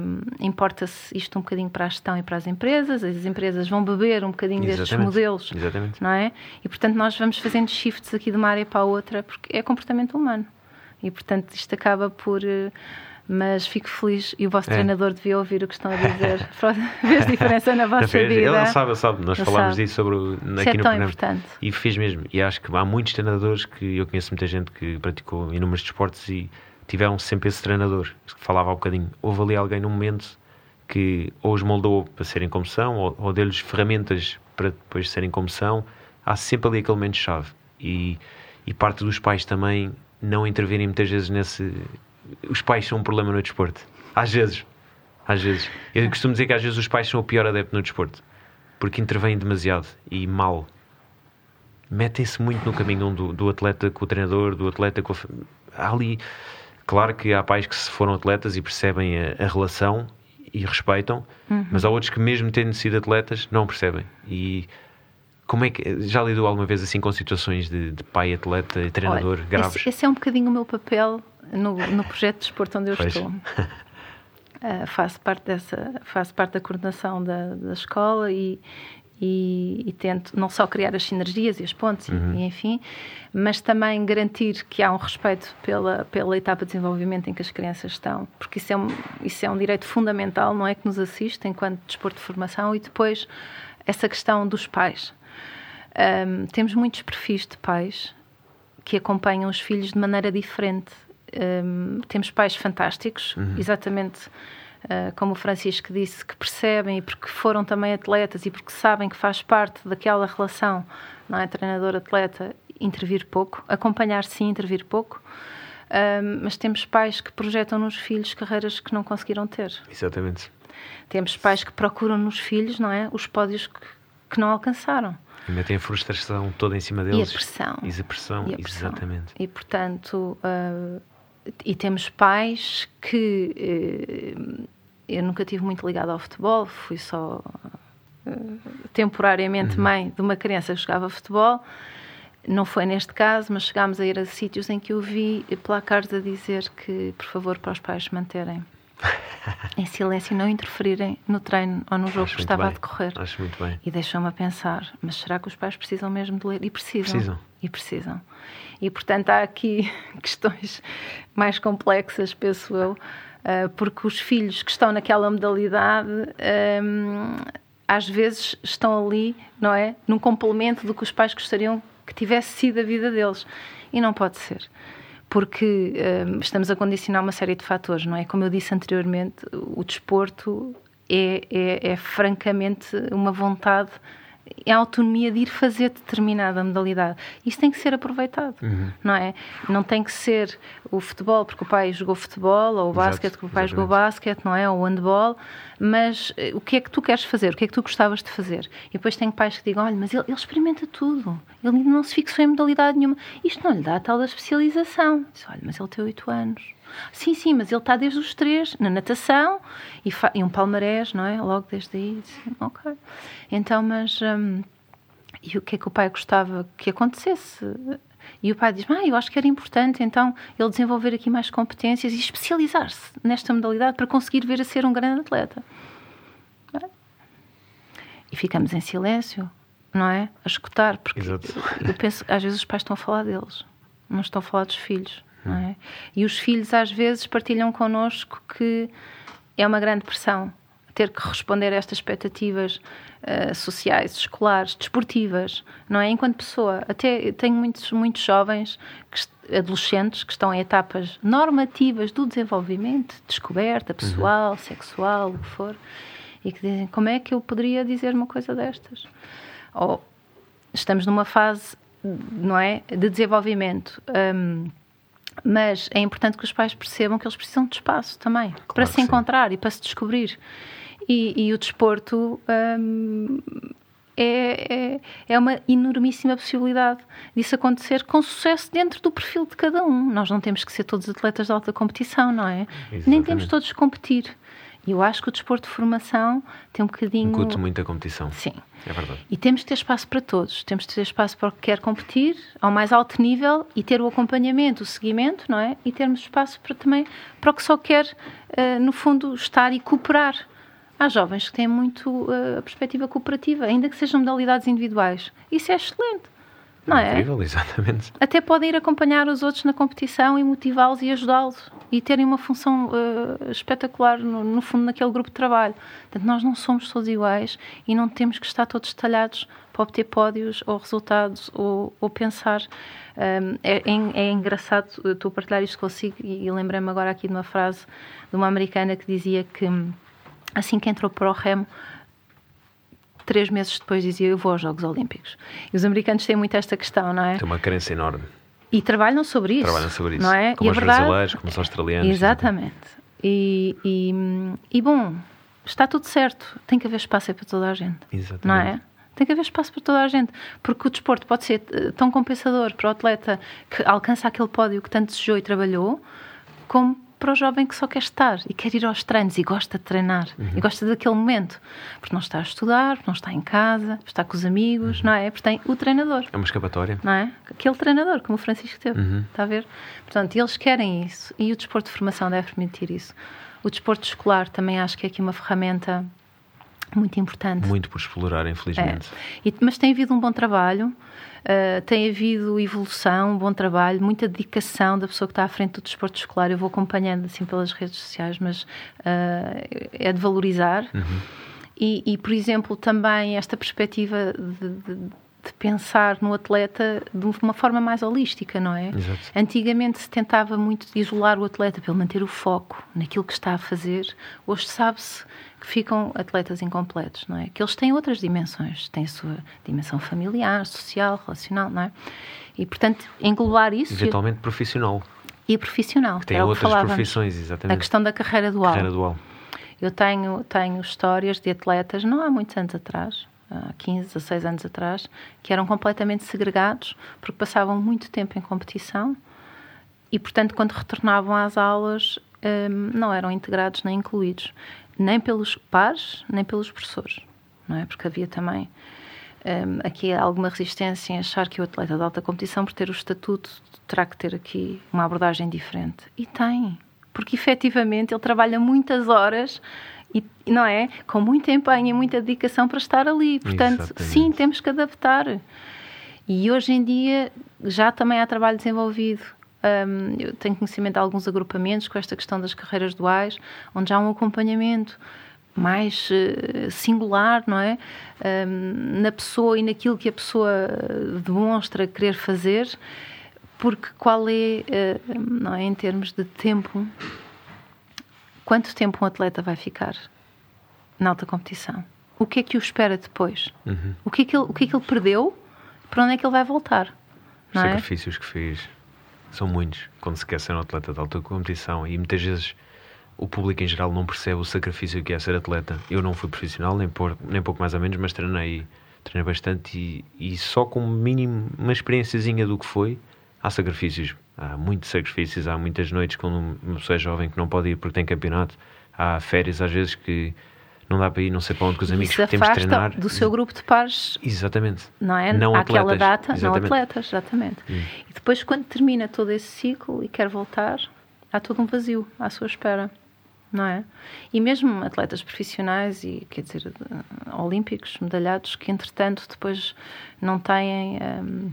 hum, importa-se isto um bocadinho para a gestão e para as empresas, as empresas vão beber um bocadinho destes Exatamente. modelos, Exatamente. não é? E portanto nós vamos fazendo shifts aqui de uma área para a outra, porque é comportamento humano. E portanto isto acaba por. eh, Mas fico feliz e o vosso É. treinador devia ouvir o que estão a dizer. <laughs> Vês diferença na vossa vida. Ele sabe, ele sabe. Nós Ele falámos sabe. disso sobre o, Isso aqui é no tão programa. importante. E fez mesmo. E acho que há muitos treinadores que eu conheço muita gente que praticou inúmeros desportos e tiveram sempre esse treinador que falava há um bocadinho. Houve ali alguém num momento que ou os moldou para serem como são ou, ou deu-lhes ferramentas para depois serem como são. Há sempre ali aquele momento-chave. E, e parte dos pais também não intervirem muitas vezes nesse. Os pais são um problema no desporto. Às vezes. Às vezes. Eu costumo dizer que às vezes os pais são o pior adepto no desporto. Porque intervêm demasiado e mal. Metem-se muito no caminho do, do atleta com o treinador, do atleta com a. fa- Há ali. Claro que há pais que se foram atletas e percebem a, a relação e respeitam, mas há outros que, mesmo tendo sido atletas, não percebem. E como é que. Já lidou alguma vez assim com situações de, de pai atleta e treinador Olha, graves? Esse, esse é um bocadinho o meu papel no, no projeto de desporto onde eu Pois. estou. Ah, <laughs> faço, parte dessa, faço parte da coordenação da, da escola e, e, e tento não só criar as sinergias e as pontes, Uhum. e, enfim, mas também garantir que há um respeito pela, pela etapa de desenvolvimento em que as crianças estão, porque isso é, um, isso é um direito fundamental, não é que nos assiste enquanto desporto de formação, e depois essa questão dos pais. Ahm, temos muitos perfis de pais que acompanham os filhos de maneira diferente. Hum, temos pais fantásticos, exatamente ah, como o Francisco disse, que percebem e porque foram também atletas e porque sabem que faz parte daquela relação, não é? Treinador-atleta, intervir pouco, acompanhar sim, intervir pouco. Hum, mas temos pais que projetam nos filhos carreiras que não conseguiram ter. Exatamente. Temos pais que procuram nos filhos, não é? Os pódios que, que não alcançaram. E metem a frustração toda em cima E a deles. pressão. E a pressão, E a pressão. exatamente. E, portanto, ah, e temos pais que eh, eu nunca tive muito ligado ao futebol, fui só eh, temporariamente mãe de uma criança que jogava futebol. Não foi neste caso, mas chegámos a ir a sítios em que eu vi placares a dizer que, por favor, para os pais se manterem em silêncio e não interferirem no treino ou no jogo Acho que estava a bem. decorrer. Acho muito bem. E deixou-me a pensar, mas será que os pais precisam mesmo de ler? E precisam. Precisam. E precisam. E, portanto, há aqui <laughs> questões mais complexas, penso eu, ah, porque os filhos que estão naquela modalidade hum, às vezes estão ali, não é? Num complemento do que os pais gostariam que tivesse sido a vida deles. E não pode ser. Porque hum, estamos a condicionar uma série de fatores, não é? Como eu disse anteriormente, o desporto é, é, é francamente uma vontade, a autonomia de ir fazer determinada modalidade. Isso tem que ser aproveitado, não é? Não tem que ser o futebol porque o pai jogou futebol, ou o Exato, basquete porque o pai jogou exatamente. basquete, não é? Ou o handball, mas eh, o que é que tu queres fazer? O que é que tu gostavas de fazer? E depois tem pais que digam, olha, mas ele, ele experimenta tudo, ele não se fixou em modalidade nenhuma, isto não lhe dá a tal da especialização. Diz, olha, mas ele tem oito anos. Sim, sim, mas ele está desde os três na natação e, e um palmarés, não é? Logo desde aí, sim, ok. Então, mas hum, e o que é que o pai gostava que acontecesse? E o pai diz: ah, eu acho que era importante então ele desenvolver aqui mais competências e especializar-se nesta modalidade para conseguir vir a ser um grande atleta. É? E ficamos em silêncio, não é? A escutar, porque Exato. eu penso, às vezes os pais estão a falar deles, não estão a falar dos filhos, é? E os filhos às vezes partilham connosco que é uma grande pressão ter que responder a estas expectativas uh, sociais, escolares, desportivas, não é? Enquanto pessoa, até tenho muitos, muitos jovens, que, adolescentes, que estão em etapas normativas do desenvolvimento, descoberta uhum. pessoal, uhum. sexual, o que for, e que dizem: como é que eu poderia dizer uma coisa destas? Ou estamos numa fase, não é? De desenvolvimento. Um, mas é importante que os pais percebam que eles precisam de espaço também claro para se encontrar sim. e para se descobrir. E, e o desporto um, é, é, é, uma enormíssima possibilidade disso acontecer com sucesso dentro do perfil de cada um. Nós não temos que ser todos atletas de alta competição, não é? Exatamente. Nem temos todos que competir. E eu acho que o desporto de formação tem um bocadinho. Incute muita competição. Sim. É verdade. E temos de ter espaço para todos. Temos de ter espaço para o que quer competir ao mais alto nível e ter o acompanhamento, o seguimento, não é? E termos espaço para também para o que só quer, uh, no fundo, estar e cooperar. Há jovens que têm muito uh, a perspectiva cooperativa, ainda que sejam modalidades individuais. Isso é excelente não é? Incrível, exatamente. Até podem ir acompanhar os outros na competição e motivá-los e ajudá-los e terem uma função uh, espetacular no, no, fundo naquele grupo de trabalho. Portanto, nós não somos todos iguais e não temos que estar todos detalhados para obter pódios ou resultados ou, ou pensar. Um, é, é, é, engraçado, estou a partilhar isto consigo e, e lembrei-me agora aqui de uma frase de uma americana que dizia que assim que entrou para o remo três meses depois dizia eu vou aos Jogos Olímpicos. E os americanos têm muito esta questão, não é? Tem uma crença enorme. E trabalham sobre isso. Trabalham sobre isso. Não é? Como e os verdade... brasileiros, como os australianos. Exatamente. E, e, e, bom, está tudo certo. Tem que haver espaço para toda a gente. Exatamente. Não é? Tem que haver espaço para toda a gente. Porque o desporto pode ser eh, tão compensador para o atleta que alcança aquele pódio que tanto desejou e trabalhou, como para o jovem que só quer estar e quer ir aos treinos e gosta de treinar uhum. e gosta daquele momento. Porque não está a estudar, não está em casa, está com os amigos, uhum. não é? Porque tem o treinador. É uma escapatória. Não é? Aquele treinador, como o Francisco teve. Uhum. Está a ver? Portanto, eles querem isso e o desporto de formação deve permitir isso. O desporto escolar também acho que é aqui uma ferramenta muito importante. Muito por explorar, infelizmente. É. E, mas tem havido um bom trabalho. Uh, tem havido evolução, bom trabalho, muita dedicação da pessoa que está à frente do desporto escolar. Eu vou acompanhando assim pelas redes sociais, mas uh, é de valorizar. Uhum. E, e, por exemplo, também esta perspectiva de, de, de, pensar no atleta de uma forma mais holística, não é? Exato. Antigamente se tentava muito isolar o atleta para ele manter o foco naquilo que está a fazer. Hoje sabe-se que ficam atletas incompletos, não é? Que eles têm outras dimensões, têm a sua dimensão familiar, social, relacional, não é? E, portanto, englobar isso... Eventualmente profissional. E profissional. Que tem outras profissões, exatamente. A questão da carreira dual. Carreira dual. Eu tenho, tenho histórias de atletas, não há muitos anos atrás, há 15, 16 anos atrás, que eram completamente segregados porque passavam muito tempo em competição e, portanto, quando retornavam às aulas, hum, não eram integrados nem incluídos nem pelos pares, nem pelos professores, não é? Porque havia também um, aqui alguma resistência em achar que o atleta de alta competição, por ter o estatuto, terá que ter aqui uma abordagem diferente. E tem, porque efetivamente ele trabalha muitas horas e, não é? Com muito empenho e muita dedicação para estar ali. Portanto, Exatamente. sim, temos que adaptar. E hoje em dia já também há trabalho desenvolvido um, eu tenho conhecimento de alguns agrupamentos com esta questão das carreiras duais, onde há um acompanhamento mais uh, singular, não é? Um, na pessoa e naquilo que a pessoa demonstra querer fazer, porque qual é, uh, não é, em termos de tempo, quanto tempo um atleta vai ficar na alta competição? O que é que o espera depois? Uhum. O, que é que ele, o que é que ele perdeu? Para onde é que ele vai voltar? Os é? sacrifícios é? que fez são muitos quando se quer ser um atleta de alta competição e muitas vezes o público em geral não percebe o sacrifício que é ser atleta. Eu não fui profissional, nem, por, nem pouco mais ou menos, mas treinei, treinei bastante e, e só com mínimo uma experiênciazinha do que foi, há sacrifícios. Há muitos sacrifícios, há muitas noites quando uma pessoa é jovem que não pode ir porque tem campeonato, há férias às vezes que não dá para ir não sei para onde com os amigos porque temos de treinar. do seu grupo de pares. Exatamente. Não é? Não Àquela atletas. data, exatamente. não atletas, exatamente. Hum. E depois, quando termina todo esse ciclo e quer voltar, há todo um vazio à sua espera. Não é? E mesmo atletas profissionais e, quer dizer, olímpicos, medalhados, que entretanto depois não têm um,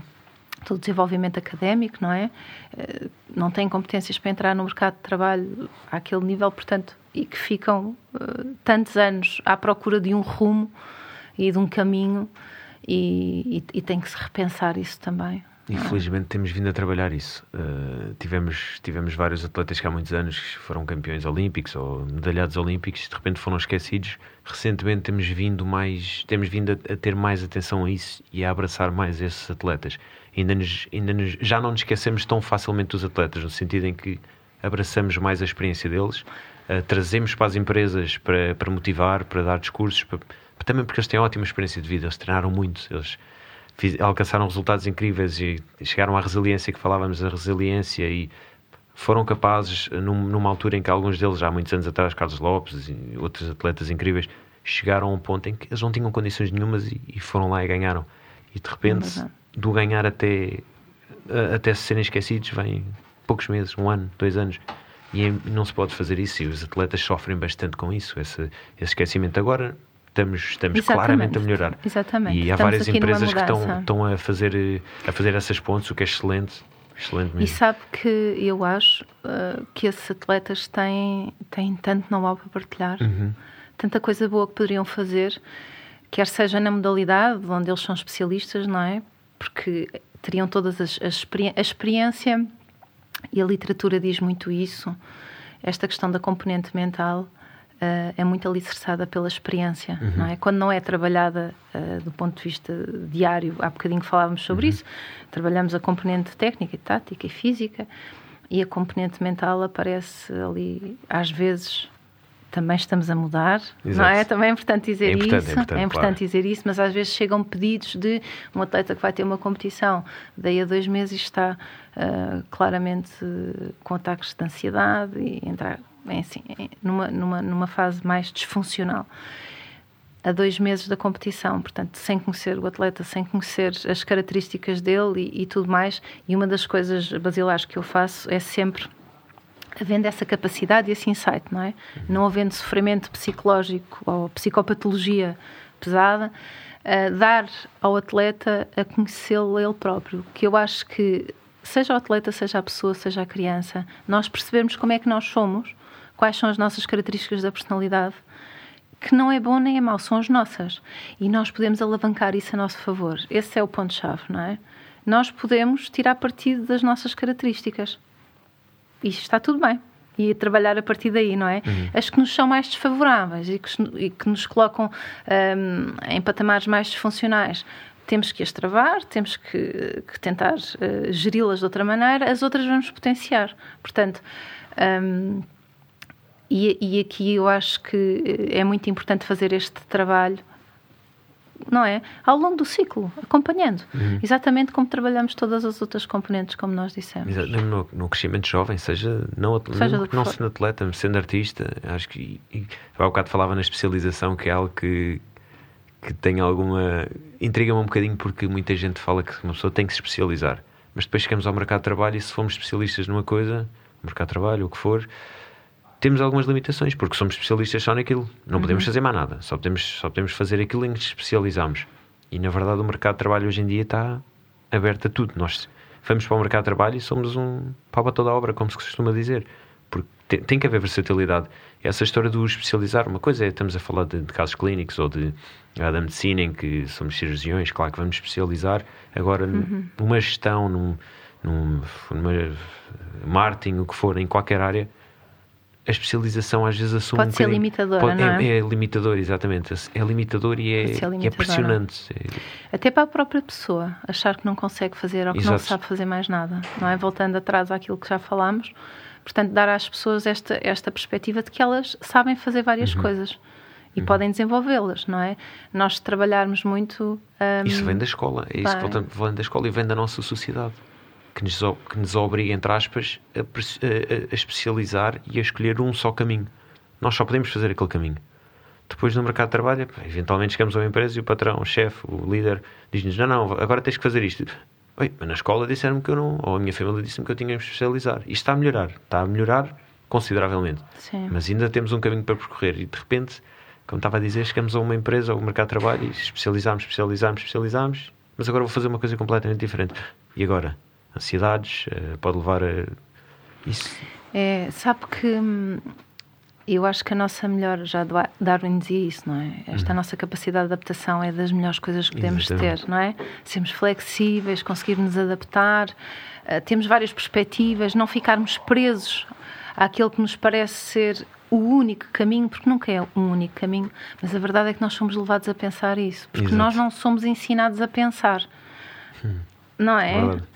todo o desenvolvimento académico, não é? Uh, não têm competências para entrar no mercado de trabalho àquele nível, portanto, e que ficam uh, tantos anos à procura de um rumo e de um caminho e, e, e tem que se repensar isso também. Infelizmente temos vindo a trabalhar isso. Uh, tivemos, tivemos vários atletas que há muitos anos foram campeões olímpicos ou medalhados olímpicos, de repente foram esquecidos. Recentemente temos vindo mais, temos vindo a, a, ter mais atenção a isso e a abraçar mais esses atletas. Ainda, nos, ainda nos, já não nos esquecemos tão facilmente dos atletas, no sentido em que abraçamos mais a experiência deles, uh, trazemos para as empresas para, para motivar, para dar discursos, para, também porque eles têm ótima experiência de vida, eles treinaram muito, eles fiz, alcançaram resultados incríveis e chegaram à resiliência que falávamos da resiliência e foram capazes, num, numa altura em que alguns deles, já há muitos anos atrás, Carlos Lopes e outros atletas incríveis, chegaram a um ponto em que eles não tinham condições nenhumas e, e foram lá e ganharam. E de repente, é do ganhar até, até se serem esquecidos, vem poucos meses, um ano, dois anos. E é, não se pode fazer isso e os atletas sofrem bastante com isso, esse, esse esquecimento. Agora, estamos, estamos claramente a melhorar. Exatamente. E há estamos várias empresas que estão, estão a, fazer, a fazer essas pontes, o que é excelente. Excelente mesmo. E sabe que eu acho uh, que esses atletas têm, têm tanto know-how para partilhar, uhum. tanta coisa boa que poderiam fazer, quer seja na modalidade onde eles são especialistas, não é? Porque teriam todas as, as a experiência e a literatura diz muito isso, esta questão da componente mental uh, é muito alicerçada pela experiência, uhum. não é? Quando não é trabalhada uh, do ponto de vista diário, há bocadinho falávamos sobre uhum. isso, trabalhamos a componente técnica, tática e física, e a componente mental aparece ali, às vezes, também estamos a mudar, Exato. não é? Também é importante dizer é importante, isso. É importante, é importante claro. dizer isso, mas às vezes chegam pedidos de um atleta que vai ter uma competição, daí a dois meses está uh, claramente com ataques de ansiedade e entrar é assim, é numa, numa, numa fase mais disfuncional. A dois meses da competição, portanto, sem conhecer o atleta, sem conhecer as características dele e, e tudo mais. E uma das coisas basilares que eu faço é sempre havendo essa capacidade e esse insight, não é? Não havendo sofrimento psicológico ou psicopatologia pesada, dar ao atleta a conhecê-lo ele próprio, que eu acho que seja o atleta, seja a pessoa, seja a criança, nós percebemos como é que nós somos quais são as nossas características da personalidade, que não é bom nem é mau, são as nossas. E nós podemos alavancar isso a nosso favor. Esse é o ponto-chave, não é? Nós podemos tirar partido das nossas características. E está tudo bem. E trabalhar a partir daí, não é? Uhum. As que nos são mais desfavoráveis e que, e que nos colocam um, em patamares mais disfuncionais temos que as travar, temos que, que tentar uh, geri-las de outra maneira, as outras vamos potenciar. Portanto, um, e, e aqui eu acho que é muito importante fazer este trabalho não é? Ao longo do ciclo, acompanhando. Uhum. Exatamente como trabalhamos todas as outras componentes, como nós dissemos. No, no crescimento jovem, seja não, seja não, não sendo atleta, sendo artista, acho que. E, há bocado falava na especialização, que é algo que, que tem alguma. intriga-me um bocadinho, porque muita gente fala que uma pessoa tem que se especializar. Mas depois chegamos ao mercado de trabalho e se formos especialistas numa coisa, mercado de trabalho, o que for temos algumas limitações, porque somos especialistas só naquilo. Não uhum. podemos fazer mais nada. Só podemos, só podemos fazer aquilo em que especializamos. E, na verdade, o mercado de trabalho hoje em dia está aberto a tudo. Nós vamos para o mercado de trabalho e somos um pau para toda a obra, como se costuma dizer. Porque tem, tem que haver versatilidade. Essa história do especializar, uma coisa é estamos a falar de, de casos clínicos ou de, da medicina, em que somos cirurgiões, claro que vamos especializar. Agora, uhum. numa gestão, num, num, numa marketing, o que for, em qualquer área a especialização às vezes assume pode um ser limitadora, pode, não é? é? É limitador, exatamente. É limitador e é, é pressionante. Até para a própria pessoa, achar que não consegue fazer ou que Exato. não sabe fazer mais nada, não é? Voltando atrás àquilo que já falámos, portanto, dar às pessoas esta, esta perspectiva de que elas sabem fazer várias uhum. coisas e uhum. podem desenvolvê-las, não é? Nós trabalharmos muito. Um, isso vem da escola, é isso que vem da escola e vem da nossa sociedade que nos, que nos obriga, entre aspas, a, a, a, especializar e a escolher um só caminho. Nós só podemos fazer aquele caminho. Depois, no mercado de trabalho, eventualmente chegamos a uma empresa e o patrão, o chefe, o líder, diz-nos: Não, não, agora tens que fazer isto. Oi, mas na escola disseram-me que eu não, ou a minha família disse-me que eu tinha que me especializar. Isto está a melhorar, está a melhorar consideravelmente. Sim. Mas ainda temos um caminho para percorrer e de repente, como estava a dizer, chegamos a uma empresa ou um mercado de trabalho e especializamos, especializamos, especializamos, mas agora vou fazer uma coisa completamente diferente. E agora? Ansiedades, uh, pode levar a isso. É, sabe que hum, eu acho que a nossa melhor, já Darwin dizia isso, não é? Esta uhum. nossa capacidade de adaptação é das melhores coisas que podemos Exatamente. ter, não é? Sermos flexíveis, conseguirmos adaptar, uh, temos várias perspectivas, não ficarmos presos àquele que nos parece ser o único caminho, porque nunca é um único caminho, mas a verdade é que nós somos levados a pensar isso, porque Exato. nós não somos ensinados a pensar, hum. não é? Verdade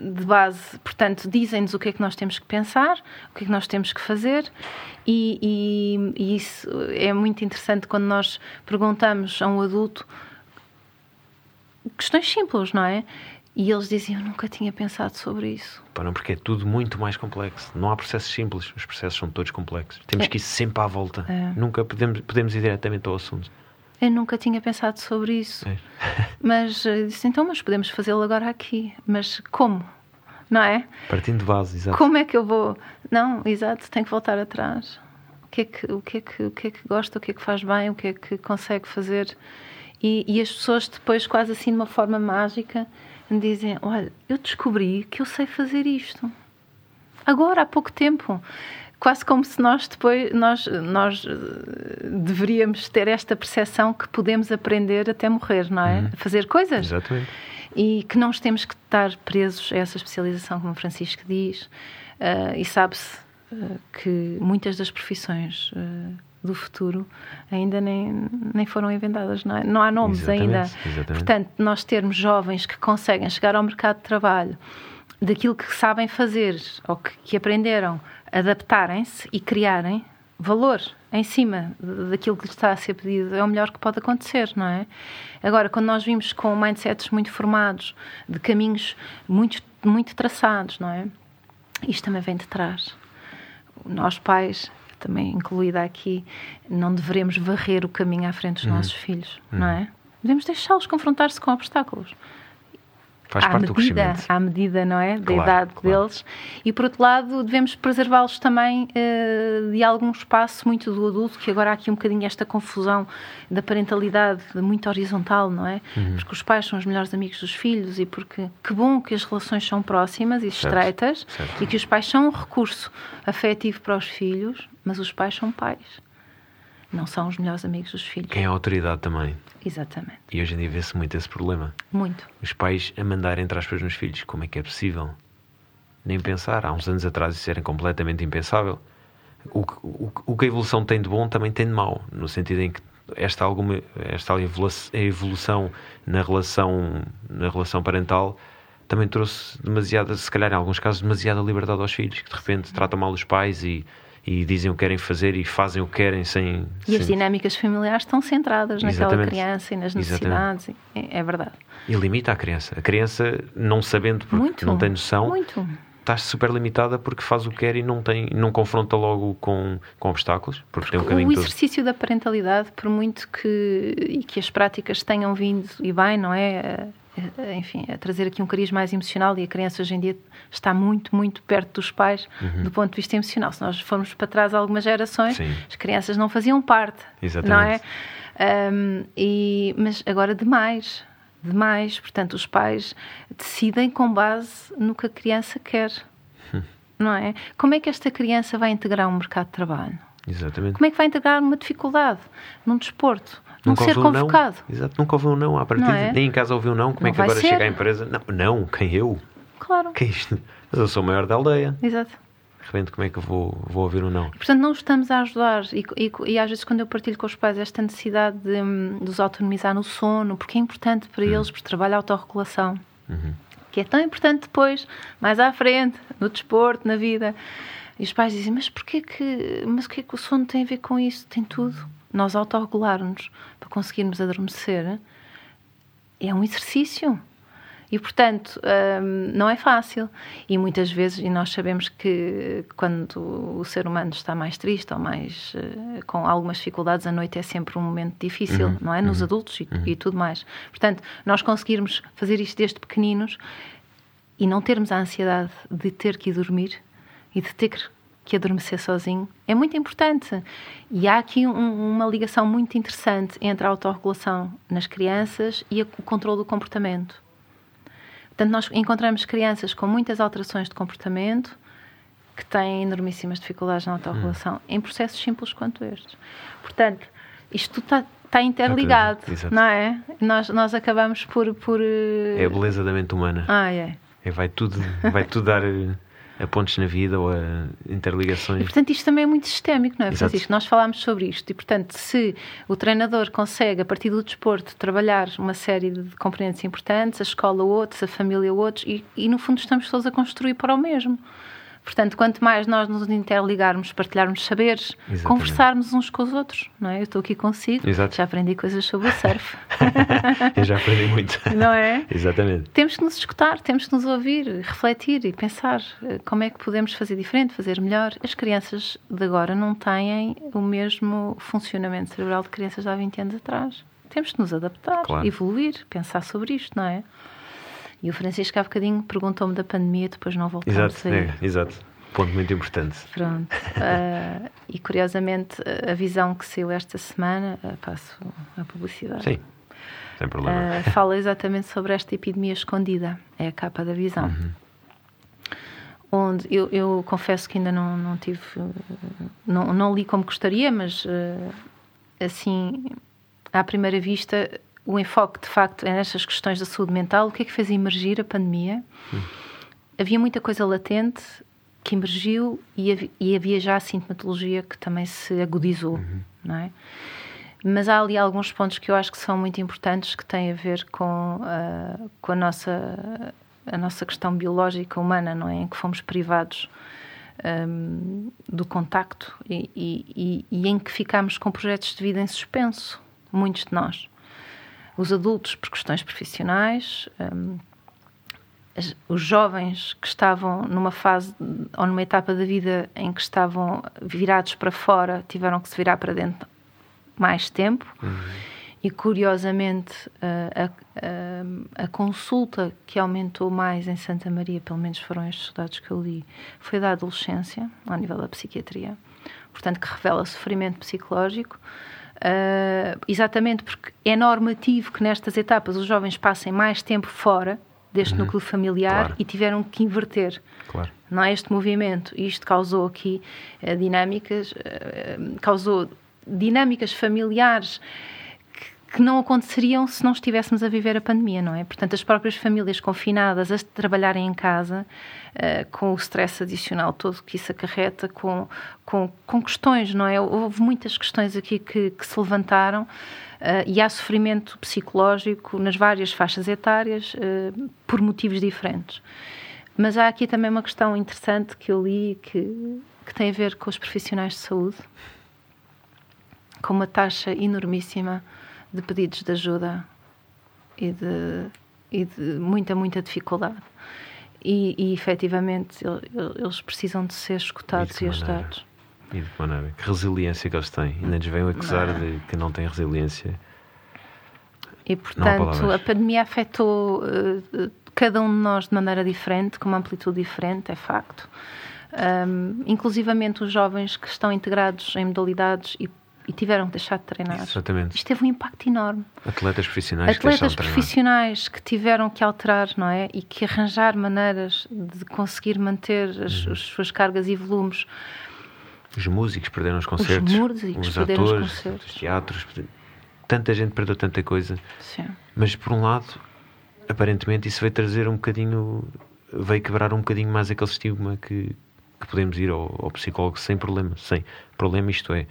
de base, portanto, dizem-nos o que é que nós temos que pensar, o que é que nós temos que fazer, e, e, e, isso é muito interessante quando nós perguntamos a um adulto questões simples, não é? E eles diziam: Eu nunca tinha pensado sobre isso. Pá, não, porque é tudo muito mais complexo. Não há processos simples, os processos são todos complexos. Temos é. que ir sempre à volta. É. Nunca podemos, podemos ir diretamente ao assunto. Eu nunca tinha pensado sobre isso. É. <laughs> Mas eh, disse, então, mas podemos fazê-lo agora aqui. Mas como? Não é? Partindo de base, exato. Como é que eu vou? Não, exato, tenho que voltar atrás. O que é que, o que, é que, o que, é que gosta, o que é que faz bem, o que é que consegue fazer. E, e as pessoas depois, quase assim de uma forma mágica, me dizem: Olha, eu descobri que eu sei fazer isto. Agora, há pouco tempo quase como se nós depois nós nós eh, deveríamos ter esta percepção que podemos aprender até morrer, não é? Uhum. Fazer coisas. Exatamente. E que não temos que estar presos a essa especialização, como o Francisco diz. Uh, e sabe-se uh, que muitas das profissões uh, do futuro ainda nem, nem foram inventadas, não, é? não há nomes exatamente, ainda. Exatamente. Portanto, nós termos jovens que conseguem chegar ao mercado de trabalho daquilo que sabem fazer ou que, que aprenderam adaptarem-se e criarem valor em cima daquilo que lhes está a ser pedido é o melhor que pode acontecer, não é? Agora, quando nós vimos com mindsets muito formados, de caminhos muito, muito traçados, não é? Isto também vem de trás. Nós pais, também incluída aqui, não devemos varrer o caminho à frente dos uhum. nossos filhos, uhum. não é? Devemos deixá-los confrontar-se com obstáculos. Faz à parte medida, do crescimento. À medida, não é? Da claro, idade claro. deles. E, por outro lado, devemos preservá-los também uh, de algum espaço muito do adulto, que agora há aqui um bocadinho esta confusão da parentalidade muito horizontal, não é? Uhum. Porque os pais são os melhores amigos dos filhos e porque que bom que as relações são próximas e certo, estreitas certo. e que os pais são um recurso afetivo para os filhos, mas os pais são pais não são os melhores amigos dos filhos. Quem é a autoridade também. Exatamente. E hoje em dia vê-se muito esse problema. Muito. Os pais a mandar entre aspas nos filhos. Como é que é possível? Nem pensar. Há uns anos atrás isso era completamente impensável. O, o, o que a evolução tem de bom também tem de mau. No sentido em que esta, alguma, esta evolução na relação, na relação parental também trouxe demasiada, se calhar em alguns casos, demasiada liberdade aos filhos, que de repente tratam mal os pais e e dizem o que querem fazer e fazem o que querem sem. E sem... as dinâmicas familiares estão centradas naquela Exatamente. criança e nas necessidades. É, é, verdade. E limita a criança. A criança, não sabendo, porque muito, não tem noção. Muito. Está super limitada porque faz o que quer e não, tem, não confronta logo com, com obstáculos, porque, porque tem um caminho O exercício todo. da parentalidade, por muito que, e que as práticas tenham vindo, e bem, não é? Eh, enfim, a trazer aqui um cariz mais emocional e a criança hoje em dia está muito, muito perto dos pais uhum. do ponto de vista emocional. Se nós formos para trás algumas gerações, Sim. as crianças não faziam parte, Exatamente. não é? Um, e, mas agora demais, demais. Portanto, os pais decidem com base no que a criança quer, hum. não é? Como é que esta criança vai integrar um mercado de trabalho? Exatamente. Como é que vai integrar uma dificuldade num desporto? Não ser convocado. Um Exato, nunca ouviu um não à partida. É? Nem em casa ouviu um não. Como não é que agora ser. chega à empresa? Não, não, quem eu? Claro. Quem isto? Mas eu sou o maior da aldeia. Exato. De repente, como é que eu vou, vou ouvir um não? Portanto, não estamos a ajudar. E, e, e, às vezes, quando eu partilho com os pais esta necessidade de, de os autonomizar no sono, porque é importante para hum. eles, porque trabalha a autorregulação, uhum. que é tão importante depois, mais à frente, no desporto, na vida. E os pais dizem, mas porquê que, mas o que é que o sono tem a ver com isso? Tem tudo. Nós autorregularmos para conseguirmos adormecer é um exercício. E, portanto, hum, não é fácil. E muitas vezes, e nós sabemos que quando o ser humano está mais triste ou mais uh, com algumas dificuldades, a noite é sempre um momento difícil, uhum, não é? Nos uhum, adultos e, uhum. e, tudo mais. Portanto, nós conseguirmos fazer isto desde pequeninos e não termos a ansiedade de ter que ir dormir e de ter que adormecer sozinho é muito importante. E há aqui um, uma ligação muito interessante entre a autorregulação nas crianças e o controle do comportamento. Portanto, nós encontramos crianças com muitas alterações de comportamento que têm enormíssimas dificuldades na autorregulação, hum. em processos simples quanto estes. Portanto, isto está, está interligado, não é? Nós, nós acabamos por, por. É a beleza da mente humana. Ah, é. é vai, tudo, vai tudo dar <laughs> a pontos na vida ou a interligações. E, portanto, isto também é muito sistémico, não é, Exato. Francisco? Nós falámos sobre isto e, portanto, se o treinador consegue, a partir do desporto, trabalhar uma série de componentes importantes, a escola outros, a família outros, e, e no fundo estamos todos a construir para o mesmo. Portanto, quanto mais nós nos interligarmos, partilharmos saberes, Exatamente. conversarmos uns com os outros, não é? Eu estou aqui consigo, Exato. já aprendi coisas sobre o surf. <laughs> Eu já aprendi muito. <laughs> Não é? Exatamente. Temos que nos escutar, temos que nos ouvir, refletir e pensar eh, como é que podemos fazer diferente, fazer melhor. As crianças de agora não têm o mesmo funcionamento cerebral de crianças de há 20 anos atrás. Temos que nos adaptar, claro. evoluir, pensar sobre isto, não é? E o Francisco há bocadinho perguntou-me da pandemia, depois não voltou exato, a sair. É, exato, ponto muito importante. Pronto. uh, e curiosamente, a visão que saiu esta semana, uh, passo a publicidade. Sim, sem problema. Uh, fala exatamente sobre esta epidemia escondida, é a capa da visão. Uhum. Onde eu, eu, confesso que ainda não, não tive, não, não li como gostaria, mas assim, à primeira vista, o enfoque, de facto, é nestas questões da saúde mental. O que é que fez emergir a pandemia? Hum. Havia muita coisa latente que emergiu e havia, e havia, já a sintomatologia que também se agudizou, uhum. não é? Mas há ali alguns pontos que eu acho que são muito importantes que têm a ver com, uh, com a, nossa, a nossa questão biológica humana, não é? Em que fomos privados um, do contacto e, e, e, em que ficámos com projetos de vida em suspenso, muitos de nós os adultos por questões profissionais, um, os jovens que estavam numa fase ou numa etapa da vida em que estavam virados para fora tiveram que se virar para dentro mais tempo. Uhum. E curiosamente, a, a, a, consulta que aumentou mais em Santa Maria, pelo menos foram estes dados que eu li, foi da adolescência, ao nível da psiquiatria. Portanto, que revela sofrimento psicológico. Uh, exatamente porque é normativo que nestas etapas os jovens passem mais tempo fora deste uhum. núcleo familiar claro. e tiveram que inverter. Claro. Não é este movimento. Isto causou aqui uh, dinâmicas, uh, causou dinâmicas familiares que não aconteceriam se não estivéssemos a viver a pandemia, não é? Portanto, as próprias famílias confinadas a trabalharem em casa, uh, com o stress adicional todo que isso acarreta, com, com, com questões, não é? Houve muitas questões aqui que, que se levantaram uh, e há sofrimento psicológico nas várias faixas etárias uh, por motivos diferentes. Mas há aqui também uma questão interessante que eu li que, que tem a ver com os profissionais de saúde, com uma taxa enormíssima de pedidos de ajuda e de, e de muita, muita dificuldade. E, e efetivamente eles precisam de ser escutados e, e ajudados. E de que maneira? Que resiliência que eles têm. Ainda nos vêm acusar não. de que não têm resiliência. E portanto, a pandemia afetou uh, cada um de nós de maneira diferente, com uma amplitude diferente, é facto. Um, inclusivamente os jovens que estão integrados em modalidades e e tiveram que deixar de treinar. Exatamente. Isto teve um impacto enorme. Atletas profissionais Atletas que profissionais que tiveram que alterar, não é? E que arranjar maneiras de conseguir manter as, uhum. as suas cargas e volumes. Os músicos perderam os concertos. Os músicos os perderam atores, os concertos. Os teatros. Tanta gente perdeu tanta coisa. Sim. Mas por um lado, aparentemente isso veio trazer um bocadinho. veio quebrar um bocadinho mais aquele estigma que, que podemos ir ao, ao psicólogo sem problema. Sem problema, isto é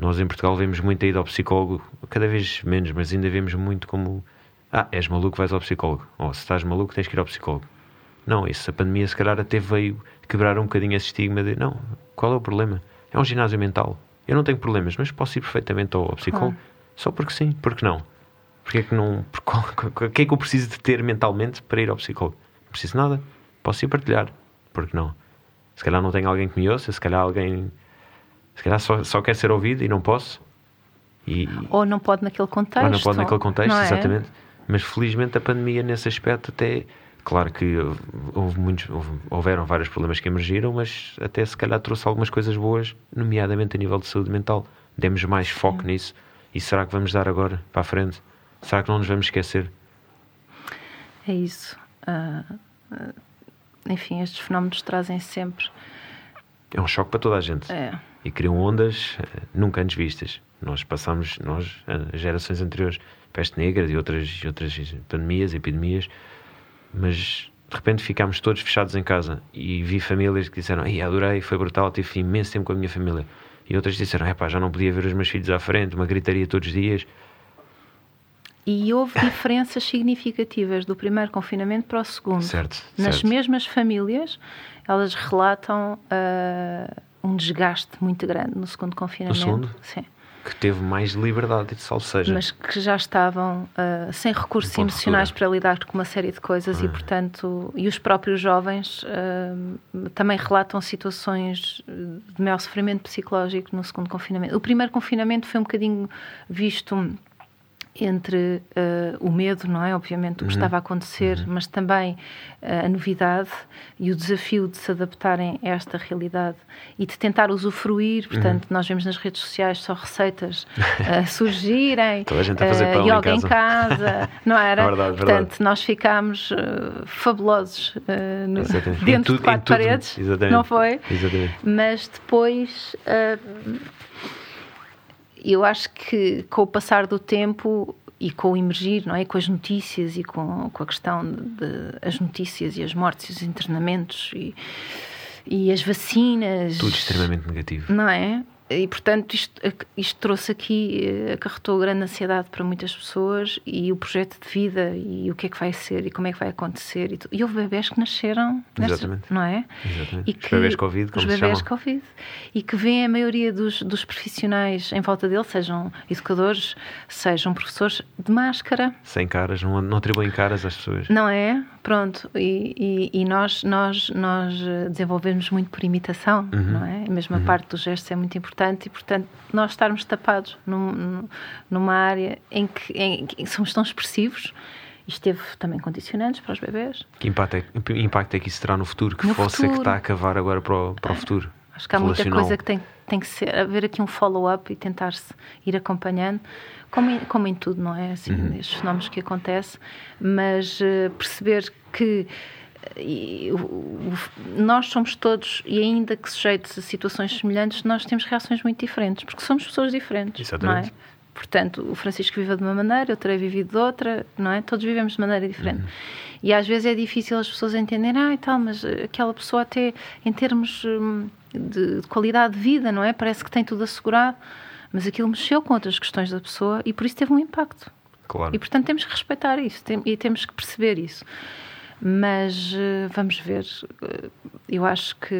nós em Portugal vemos muito a ida ao psicólogo, cada vez menos, mas ainda vemos muito como ah, és maluco, vais ao psicólogo. Ou se estás maluco, tens que ir ao psicólogo. Não, isso, a pandemia se calhar até veio quebrar um bocadinho esse estigma de não, qual é o problema? É um ginásio mental. Eu não tenho problemas, mas posso ir perfeitamente ao psicólogo só porque sim, porque não? Porque é que não. <laughs> O que é que eu preciso de ter mentalmente para ir ao psicólogo? Não preciso de nada. Posso ir partilhar. Porque não? Se calhar não tenho alguém que me ouça, se calhar alguém se calhar só, só quer ser ouvido e não posso. E, ou não pode naquele contexto. Ou não pode naquele contexto, é? exatamente. Mas felizmente a pandemia, nesse aspecto, até. Claro que houve muitos, houve, houveram vários problemas que emergiram, mas até se calhar trouxe algumas coisas boas, nomeadamente a nível de saúde mental. Demos mais foco Sim. nisso. E será que vamos dar agora para a frente? Será que não nos vamos esquecer? É isso. Uh, uh, enfim, estes fenómenos trazem sempre É um choque para toda a gente. É. E criam ondas uh, nunca antes vistas. Nós passamos, nós, as gerações anteriores, peste negra e outras, outras pandemias, epidemias, mas de repente ficámos todos fechados em casa e vi famílias que disseram: Ei, adorei, foi brutal, tive imenso tempo com a minha família. E outras disseram: pá, já não podia ver os meus filhos à frente, uma gritaria todos os dias. E houve <laughs> diferenças significativas do primeiro confinamento para o segundo. Certo. Nas certo. mesmas famílias, elas relatam uh, um desgaste muito grande no segundo confinamento. No segundo? Sim que teve mais liberdade, salvo seja. Mas que já estavam uh, sem recursos um emocionais para lidar com uma série de coisas ah. e, portanto, e os próprios jovens uh, também relatam situações de maior sofrimento psicológico no segundo confinamento. O primeiro confinamento foi um bocadinho visto entre uh, o medo, não é? Obviamente, o que uhum. estava a acontecer, uhum. mas também uh, a novidade e o desafio de se adaptarem a esta realidade e de tentar usufruir. Portanto, uhum. nós vemos nas redes sociais só receitas uh, <laughs> surgirem, Toda a gente a fazer pão yoga em casa. em casa, não <laughs> era? É verdade, Portanto, verdade. nós ficámos fabulosos no, dentro tudo, de quatro paredes, Exatamente. não foi? Exatamente. Mas depois eu acho que com o passar do tempo e com o emergir, não é? Com as notícias e com, com a questão de, de as notícias e as mortes e os internamentos e, e as vacinas. Tudo extremamente negativo. Não é? E, portanto, isto, isto trouxe aqui, eh, acarretou grande ansiedade para muitas pessoas e o projeto de vida e o que é que vai ser e como é que vai acontecer. E, e houve bebés que nasceram, Exatamente. não é? Exatamente. E que, os bebés Covid, como Os bebés. Covid. E que vêem a maioria dos, dos profissionais em volta dele, sejam educadores, sejam professores, de máscara. Sem caras, não, não atribuem caras às pessoas. Não é? Pronto. E, e, e nós, nós, nós desenvolvemos muito por imitação, Uhum. não é? A mesma parte dos gestos é muito importante e, portanto, nós estarmos tapados num, numa área em que, em que somos tão expressivos, isto teve também condicionantes para os bebés. Que impacto é, que impacto é que isso terá no futuro? Que No fosse é que está a cavar agora para o, para o futuro? Acho que há muita coisa que tem, tem que ser, haver aqui um follow-up e tentar-se ir acompanhando, como em, como em tudo, não é? Assim, Uhum. Estes fenómenos que acontecem, mas eh, perceber que eh, e, o- nós somos todos, e ainda que sujeitos a situações semelhantes, nós temos reações muito diferentes, porque somos pessoas diferentes, Exatamente. não é? Portanto, o Francisco viveu de uma maneira, eu terei vivido de outra, não é? Todos vivemos de maneira diferente. E às vezes é difícil as pessoas entenderem, ah, e tal, mas eh, aquela pessoa até em termos hum, de, de qualidade de vida, não é? Parece que tem tudo assegurado, mas aquilo mexeu com outras questões da pessoa e por isso teve um impacto. Claro. E portanto temos que respeitar isso tem- e temos que perceber isso. Mas eh, vamos ver, eh, eu acho que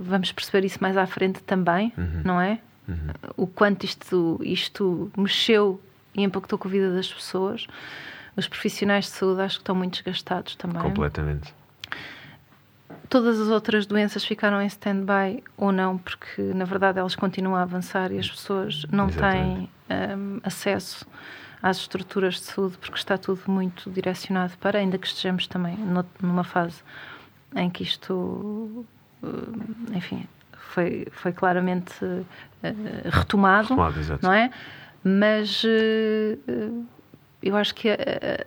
vamos perceber isso mais à frente também, não é? O quanto isto, isto mexeu e impactou com a vida das pessoas. Os profissionais de saúde acho que estão muito desgastados também. Completamente. Todas as outras doenças ficaram em stand-by ou não, porque na verdade elas continuam a avançar e as pessoas não têm Exatamente. hum, acesso às estruturas de saúde porque está tudo muito direcionado para, ainda que estejamos também no- numa fase em que isto, hum, enfim, foi, foi claramente eh, retomado, Retomado, não é? Mas eh, eu acho que a,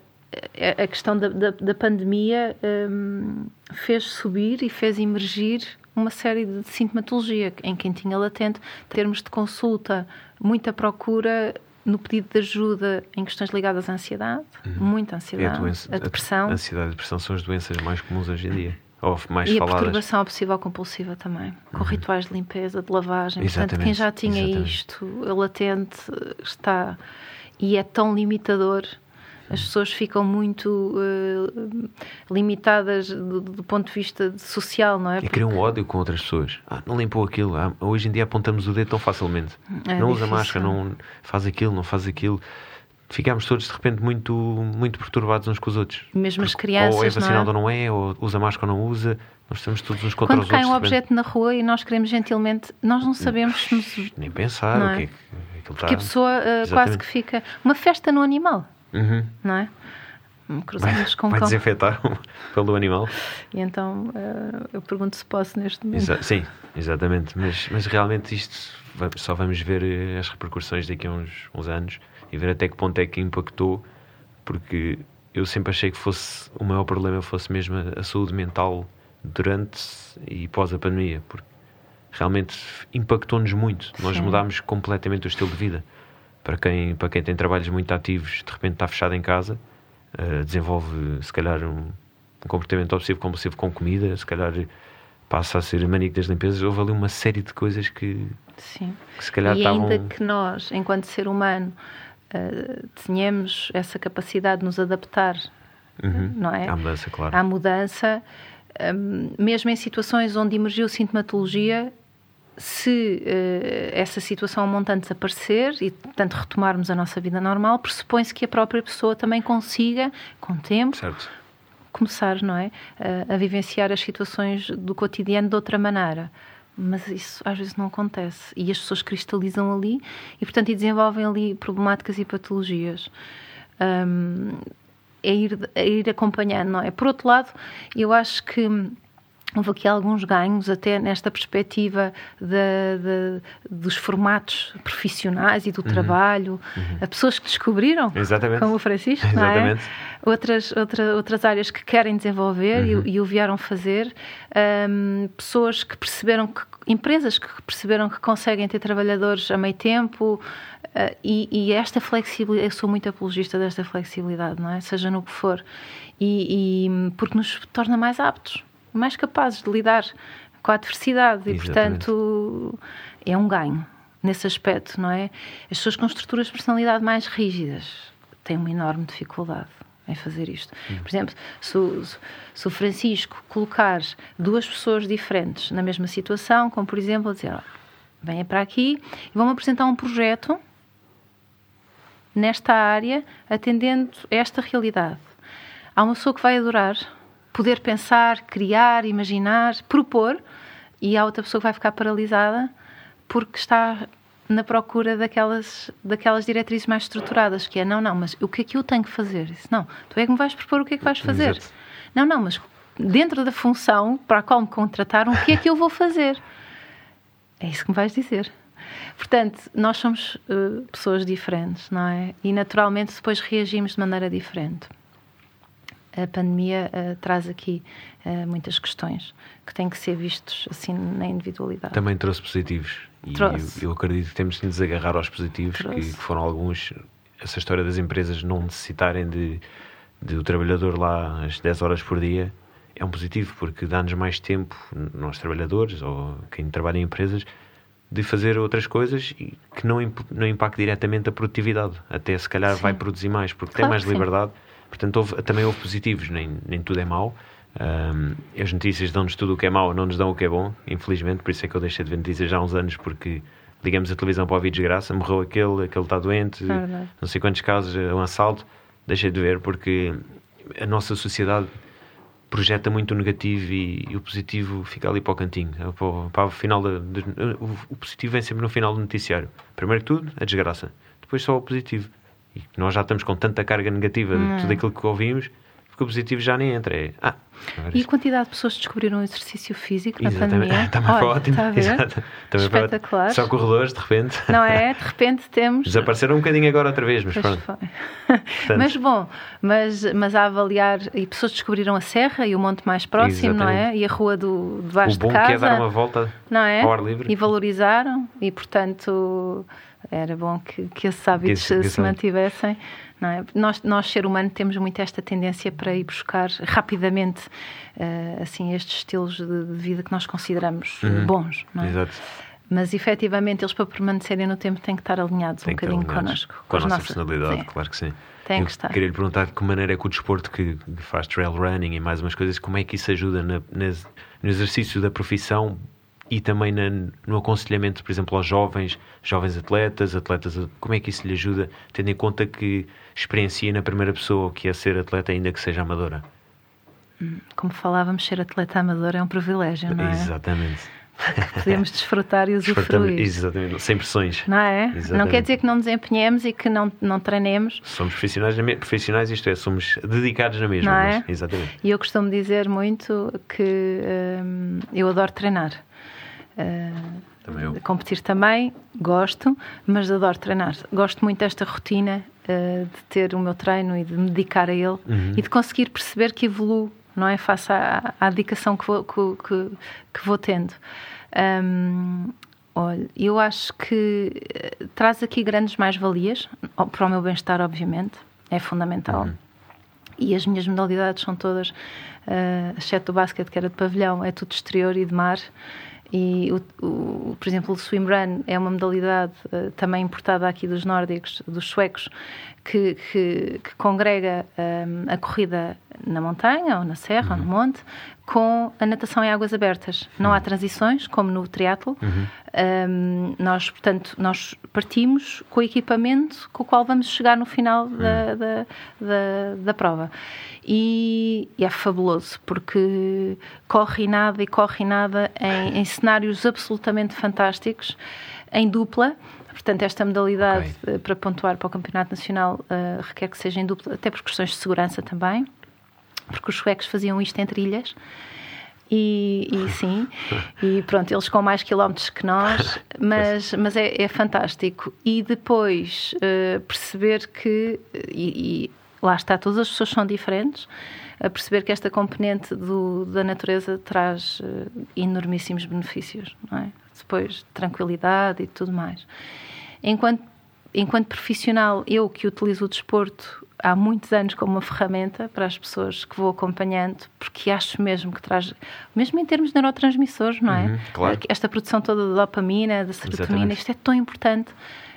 a- a questão da, da, da pandemia hum, fez subir e fez emergir uma série de sintomatologia em quem tinha latente, termos de consulta, muita procura no pedido de ajuda em questões ligadas à ansiedade, muita É ansiedade, a, doença, a depressão A ansiedade e a depressão são as doenças mais comuns hoje em dia. Ou mais e a faladas. perturbação obsessiva compulsiva também, com rituais de limpeza, de lavagem. Portanto, quem Exatamente, já tinha exatamente. isto latente está e é tão limitador. As pessoas ficam muito eh, limitadas do, do ponto de vista social, não é? E criam um ódio com outras pessoas. Ah, não limpou aquilo. Ah, hoje em dia apontamos o dedo tão facilmente. É não usa difícil. máscara, não faz aquilo, não faz aquilo. Ficámos todos de repente muito, muito perturbados uns com os outros. Mesmo as crianças, Ou é não é? vacinado ou não é, ou usa máscara ou não usa. Nós estamos todos uns contra Quando os cai um outros. de repente. objeto na rua e nós queremos gentilmente, nós não sabemos se nos- Nem pensar o é? que é que que a pessoa eh, quase que fica. Uma festa no animal, Uhum. não é? Vai, Cruzamos com um vai desinfetar pelo animal. E então eh, eu pergunto se posso neste momento. Exa- sim, exatamente. Mas, mas realmente isto só vamos ver eh, as repercussões daqui a uns, uns anos e ver até que ponto é que impactou, porque eu sempre achei que fosse o maior problema fosse mesmo a, a saúde mental durante e pós a pandemia, porque realmente impactou-nos muito. Nós Sim. mudámos completamente o estilo de vida. Para quem, para quem tem trabalhos muito ativos, de repente está fechado em casa, uh, desenvolve se calhar um, um comportamento obsessivo compulsivo com comida, se calhar passa a ser maníaco das limpezas. Houve ali uma série de coisas que, Sim. que se calhar e estavam. ainda que nós, enquanto ser humano, uh, tenhamos essa capacidade de nos adaptar, Uhum. não é? À mudança, claro. À mudança, um, mesmo em situações onde emergiu sintomatologia, se uh, essa situação montante desaparecer e, portanto, retomarmos a nossa vida normal, pressupõe-se que a própria pessoa também consiga, com tempo, certo. começar não é? a, a vivenciar as situações do cotidiano de outra maneira. Mas isso às vezes não acontece. E as pessoas cristalizam ali e, portanto, e desenvolvem ali problemáticas e patologias. Um, é ir, é ir acompanhando, não é? Por outro lado, eu acho que houve aqui alguns ganhos até nesta perspectiva de, de, dos formatos profissionais e do uhum. trabalho. Uhum. Há pessoas que descobriram, Exatamente. como o Francisco, é? Outras, outra, outras áreas que querem desenvolver uhum. e, e, o vieram fazer. Um, pessoas que perceberam que empresas que perceberam que conseguem ter trabalhadores a meio tempo uh, e, e, esta flexibilidade, eu sou muito apologista desta flexibilidade, não é? Seja no que for, e, e porque nos torna mais aptos, mais capazes de lidar com a adversidade e, portanto, é um ganho nesse aspecto, não é? As pessoas com estruturas de personalidade mais rígidas têm uma enorme dificuldade em fazer isto. Uhum. Por exemplo, se o, se o, Francisco colocar duas pessoas diferentes na mesma situação, como por exemplo, a dizer, venha para aqui e vão apresentar um projeto nesta área, atendendo a esta realidade. Há uma pessoa que vai adorar poder pensar, criar, imaginar, propor, e há outra pessoa que vai ficar paralisada porque está na procura daquelas, daquelas diretrizes mais estruturadas, que é, não, não, mas o que é que eu tenho que fazer? Isso, não, tu é que me vais propor o que é que vais fazer. Exato. Não, não, mas dentro da função para a qual me contrataram, o que é que eu vou fazer? É isso que me vais dizer. Portanto, nós somos uh, pessoas diferentes, não é? E naturalmente depois reagimos de maneira diferente. A pandemia uh, traz aqui uh, muitas questões que têm que ser vistos assim na individualidade. Também trouxe positivos. E trouxe. Eu, eu, acredito que temos de nos agarrar aos positivos, que, que, foram alguns. Essa história das empresas não necessitarem de, de o trabalhador lá às 10 horas por dia é um positivo, porque dá-nos mais tempo, nós trabalhadores ou quem trabalha em empresas, de fazer outras coisas e que não, não impacte diretamente a produtividade. Até se calhar sim. vai produzir mais, porque claro tem mais sim. Portanto, houve, também houve positivos, nem, nem tudo é mau. Um, as notícias dão-nos tudo o que é mau, não nos dão o que é bom, infelizmente. Por isso é que eu deixei de ver notícias já há uns anos, porque ligamos a televisão para ouvir desgraça, morreu aquele, aquele está doente, é não sei quantos casos, um assalto. Deixei de ver, porque a nossa sociedade projeta muito o negativo e, e, o positivo fica ali para o cantinho. Para, para o, final de, o, o positivo vem sempre no final do noticiário. Primeiro que tudo, a desgraça. Depois só o positivo. E nós já estamos com tanta carga negativa de tudo aquilo que ouvimos, porque o positivo já nem entra. É, ah, e a quantidade de pessoas que descobriram o exercício físico na Exatamente. pandemia? <laughs> Também Olha, foi ótimo. Está a ver? Exato. Também Espetacular. Só corredores, de repente. Não é? De repente temos. Desapareceram um bocadinho agora outra vez, mas Pois pronto. foi. Portanto, Mas bom, mas, mas a avaliar, e pessoas descobriram a serra e o monte mais próximo, não é? Exatamente. E a rua do debaixo o bom de casa, que é dar uma volta não é? ao ar livre. E valorizaram, e portanto era bom que, que esses hábitos esse- que se esse hábito- mantivessem. É? nós, nós, ser humano, temos muito esta tendência para ir buscar rapidamente eh, assim estes estilos de, de vida que nós consideramos Uhum. bons. Não é? Exato. Mas efetivamente eles para permanecerem no tempo têm que estar alinhados Tem um bocadinho alinhados connosco. Com a nossa nossas- personalidade, Sim. claro que sim. Tem Eu que estar. Queria lhe perguntar de que maneira é que o desporto que que faz trail running e mais umas coisas, como é que isso ajuda na- nas- no exercício da profissão e também na- no aconselhamento, por exemplo, aos jovens, jovens atletas, atletas, como é que isso lhe ajuda, tendo em conta que experiencia na primeira pessoa o que é ser atleta, ainda que seja amadora? Como falávamos, ser atleta amador é um privilégio, não é? Exatamente. Podemos desfrutar e <laughs> usufruir. Exatamente, sem pressões. Não é? Não Exatamente. quer dizer que não nos empenhemos e que não, não treinemos. Somos profissionais, profissionais, isto é, somos dedicados na mesma. Não é? mas- exatamente. E eu costumo dizer muito que hum, eu adoro treinar. Uh, Também. Competir também, gosto, mas adoro treinar. Gosto muito desta rotina uh, de ter o meu treino e de me dedicar a ele Uhum. e de conseguir perceber que evoluo, não é? Face à, à dedicação que vou, que, que- que vou tendo. Um, olha, eu acho que eh, traz aqui grandes mais-valias para o meu bem-estar, obviamente, é fundamental. Uhum. E as minhas modalidades são todas, uh, exceto o basquete, que era de pavilhão, é tudo exterior e de mar. E, o, o, por exemplo, o swimrun é uma modalidade uh, também importada aqui dos nórdicos, dos suecos, que, que, que congrega um, a corrida na montanha ou na serra uhum. ou no monte com a natação em águas abertas. Não uhum. há transições, como no triatlo. Uhum. Um, nós, portanto, nós partimos com o equipamento com o qual vamos chegar no final da, uhum. da, da, da, prova. E, e, é fabuloso, porque corre e nada e corre e nada em, em cenários absolutamente fantásticos, em dupla. Portanto, esta modalidade okay. Eh, para pontuar para o Campeonato Nacional uh, requer que seja em dupla, até por questões de segurança também porque os suecos faziam isto entre ilhas. E, e, <laughs> sim, e pronto, eles com mais quilómetros que nós, <laughs> mas, mas é, é fantástico. E depois uh, perceber que, e, e, lá está, todas as pessoas são diferentes, a perceber que esta componente do, da natureza traz uh, enormíssimos benefícios, não é? Depois, tranquilidade e tudo mais. Enquanto, enquanto profissional, eu que utilizo o desporto há muitos anos como uma ferramenta para as pessoas que vou acompanhando, porque acho mesmo que traz, mesmo em termos de neurotransmissores, não é? Uhum, claro. Esta produção toda da dopamina, da serotonina, Exatamente. isto é tão importante.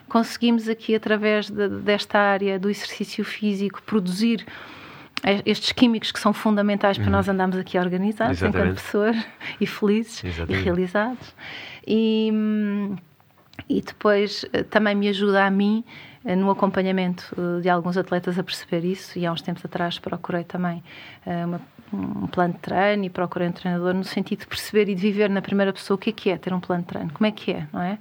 Conseguimos aqui, através de, desta área do exercício físico, produzir estes químicos que são fundamentais para uhum. nós andarmos aqui organizados Exatamente. enquanto pessoas <laughs> e felizes Exatamente. e realizados. E, hum, e depois eh, também me ajuda a mim eh, no acompanhamento eh, de alguns atletas a perceber isso e há uns tempos atrás procurei também uma, um plano de treino e procurei um treinador no sentido de perceber e de viver na primeira pessoa o que é que é ter um plano de treino, como é que é, não é?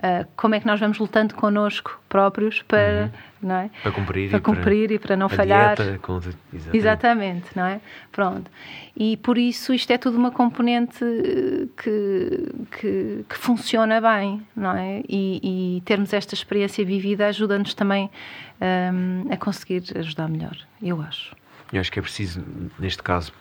Uh, como é que nós vamos lutando connosco próprios para, uhum. não é? para cumprir, para e, cumprir para e para não falhar. Dieta, com... exatamente. exatamente. não é? Pronto. E por isso isto é tudo uma componente que, que, que funciona bem, não é? E, e termos esta experiência vivida ajuda-nos também um, a conseguir ajudar melhor, eu acho. Eu acho que é preciso, neste caso,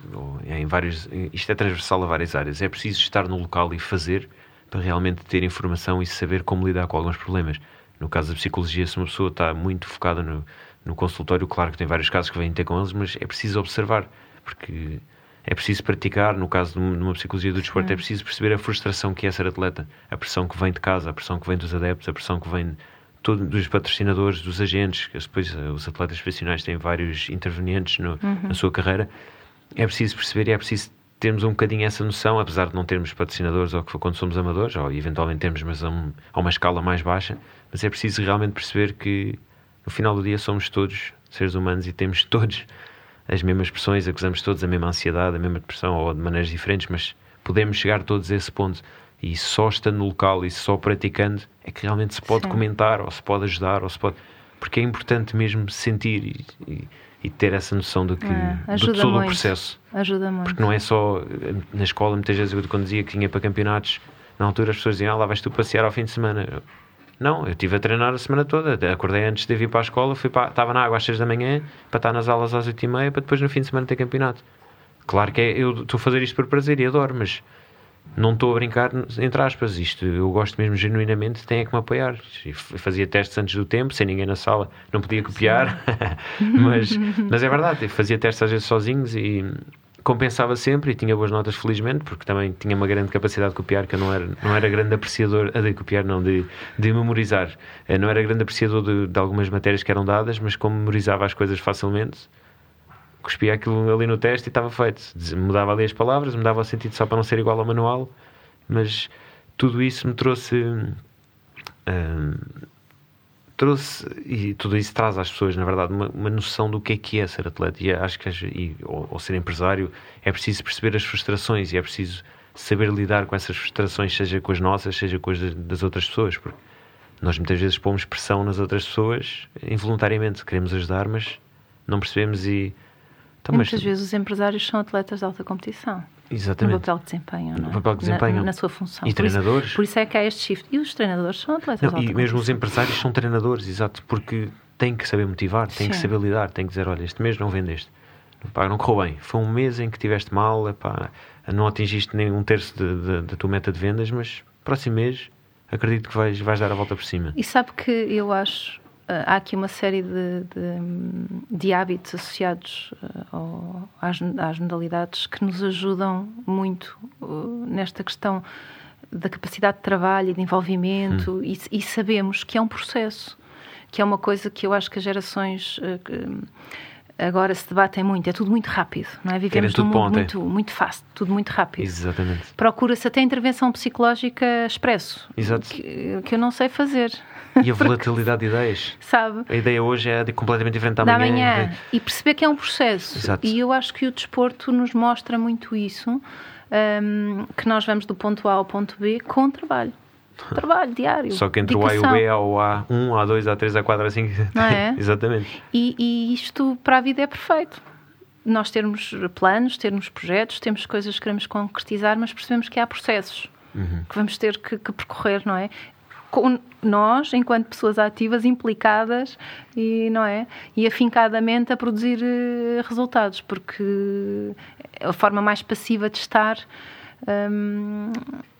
em vários, isto é transversal a várias áreas, é preciso estar no local e fazer para realmente ter informação e saber como lidar com alguns problemas. No caso da psicologia, se uma pessoa está muito focada no, no consultório, claro que tem vários casos que vêm ter com eles, mas é preciso observar, porque é preciso praticar. No caso de uma psicologia do desporto, é preciso perceber a frustração que é ser atleta, a pressão que vem de casa, a pressão que vem dos adeptos, a pressão que vem todo, dos patrocinadores, dos agentes, que depois eh, os atletas profissionais têm vários intervenientes no, uhum. na sua carreira. É preciso perceber e é preciso termos um bocadinho essa noção, apesar de não termos patrocinadores ou que for quando somos amadores, ou eventualmente termos, mas a, um, a uma escala mais baixa, mas é preciso realmente perceber que no final do dia somos todos seres humanos e temos <laughs> todos as mesmas pressões, acusamos todos a mesma ansiedade, a mesma depressão, ou de maneiras diferentes, mas podemos chegar todos a esse ponto. E só estando no local e só praticando é que realmente se pode Sim. comentar, ou se pode ajudar, ou se pode. Porque é importante mesmo sentir e, e e ter essa noção do que é, do todo muito. o processo. Ajuda muito. Porque não é só na escola, muitas vezes eu quando dizia que tinha para campeonatos, na altura as pessoas diziam, ah, lá vais tu passear ao fim de semana. Não, eu estive a treinar a semana toda. Acordei antes de vir para a escola, fui para, estava na água às 6 da manhã para estar nas aulas às 8 e meia para depois no fim de semana ter campeonato. Claro que é, eu estou a fazer isto por prazer e adoro, mas não estou a brincar, entre aspas, isto eu gosto mesmo genuinamente, tem é que me apoiar. Fazia testes antes do tempo, sem ninguém na sala, não podia copiar, <laughs> mas, <laughs> mas é verdade, fazia testes às vezes sozinhos e compensava sempre e tinha boas notas, felizmente, porque também tinha uma grande capacidade de copiar, que eu não era, não era grande apreciador, de copiar, não, de, de memorizar. Eu não era grande apreciador de, de algumas matérias que eram dadas, mas como memorizava as coisas facilmente, cuspia aquilo ali no teste e estava feito. Mudava ali as palavras, mudava o sentido só para não ser igual ao manual, mas tudo isso me trouxe. Hum, trouxe, e tudo isso traz às pessoas, na verdade, uma, uma noção do que é que é ser atleta. E acho que, e, ou, ou, ser empresário, é preciso perceber as frustrações e é preciso saber lidar com essas frustrações, seja com as nossas, seja com as das outras pessoas. Porque nós muitas vezes pomos pressão nas outras pessoas involuntariamente. Queremos ajudar, mas não percebemos e então, muitas mas... vezes os empresários são atletas de alta competição. Exatamente. No papel que desempenham, não é? No papel que desempenham. Na, na sua função. E por treinadores. Isso, por isso é que há este shift. E os treinadores são atletas não, de alta E mesmo os empresários são treinadores, exato, porque têm que saber motivar, têm Sim. que saber lidar, têm que dizer, olha, este mês não vendeste. Pá, não correu bem. Foi um mês em que tiveste mal, epá, não atingiste nem um terço da tua meta de vendas, mas próximo mês acredito que vais, vais dar a volta por cima. E sabe que eu acho há aqui uma série de, de, de hábitos associados uh, às, às, modalidades que nos ajudam muito uh, nesta questão da capacidade de trabalho e de envolvimento hum. e, e, sabemos que é um processo, que é uma coisa que eu acho que as gerações uh, agora se debatem muito, é tudo muito rápido, não é? Vivemos num mundo muito, muito fácil, tudo muito rápido. Exatamente. Procura-se até intervenção psicológica expresso, Exato. Que, que eu não sei fazer. <laughs> E a volatilidade de ideias. Sabe? A ideia hoje é completamente diferente da, da manhã. manhã. E perceber que é um processo. Exato. E eu acho que o desporto nos mostra muito isso, um, que nós vamos do ponto A ao ponto B com trabalho. <laughs> Trabalho diário. Só que entre dedicação. o A e o B há o A1, A2, A3, A4, A5. Não é? <laughs> Exatamente. E, e isto para a vida é perfeito nós termos planos, termos projetos, temos coisas que queremos concretizar, mas percebemos que há processos uhum. que vamos ter que, que, percorrer, não é? Com nós, enquanto pessoas ativas, implicadas e, não é? E afincadamente a produzir uh, resultados, porque a forma mais passiva de estar um,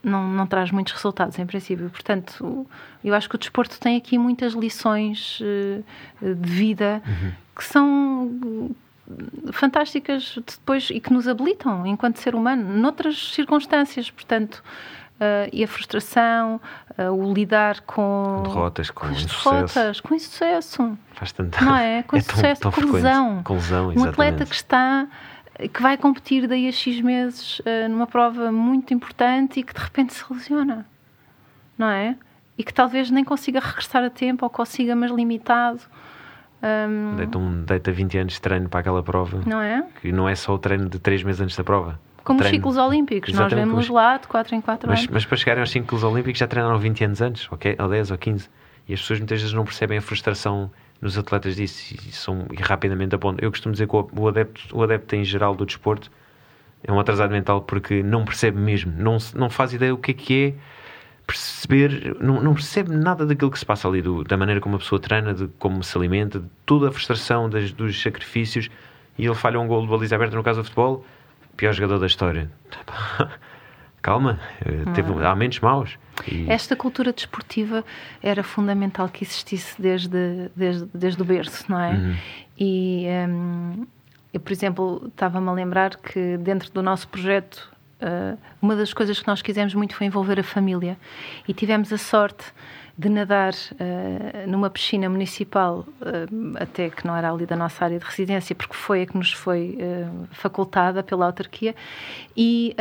não, não traz muitos resultados, em princípio. Portanto, eu acho que o desporto tem aqui muitas lições uh, de vida uhum. que são fantásticas depois e que nos habilitam enquanto ser humano noutras circunstâncias, portanto uh, e a frustração, uh, o lidar com, derrotas, com, com derrotas, com insucesso, faz tanto não é, com <laughs> é insucesso, tão, tão com lesão, com lesão um atleta que está que vai competir daí a X meses uh, numa prova muito importante e que de repente se lesiona, não é? E que talvez nem consiga regressar a tempo ou consiga, mas limitado. Um, deita, um, deita 20 anos de treino para aquela prova. Não é? Que não é só o treino de 3 meses antes da prova. Como treino. os ciclos olímpicos, Exatamente, nós vemos lá de 4 em 4 mas, anos. Mas para chegarem aos ciclos olímpicos já treinaram 20 anos antes, okay? ou 10 ou 15. E as pessoas muitas vezes não percebem a frustração nos atletas disso e, são, e rapidamente apontam. Eu costumo dizer que o, o, adepto, o adepto em geral do desporto é um atrasado mental porque não percebe mesmo, não, não faz ideia o que é que é perceber, não, não percebe nada daquilo que se passa ali, do, da maneira como a pessoa treina, de como se alimenta, de toda a frustração das, dos sacrifícios e ele falha um gol de baliza aberta no caso do futebol, pior jogador da história. <laughs> Calma, eh, teve, há menos maus. E... Esta cultura desportiva era fundamental que existisse desde, desde, desde o berço, não é? Uhum. E um, eu, por exemplo, estava-me a lembrar que dentro do nosso projeto uh, uma das coisas que nós quisemos muito foi envolver a família e tivemos a sorte de nadar uh, numa piscina municipal, uh, até que não era ali da nossa área de residência, porque foi a que nos foi uh, facultada pela autarquia, e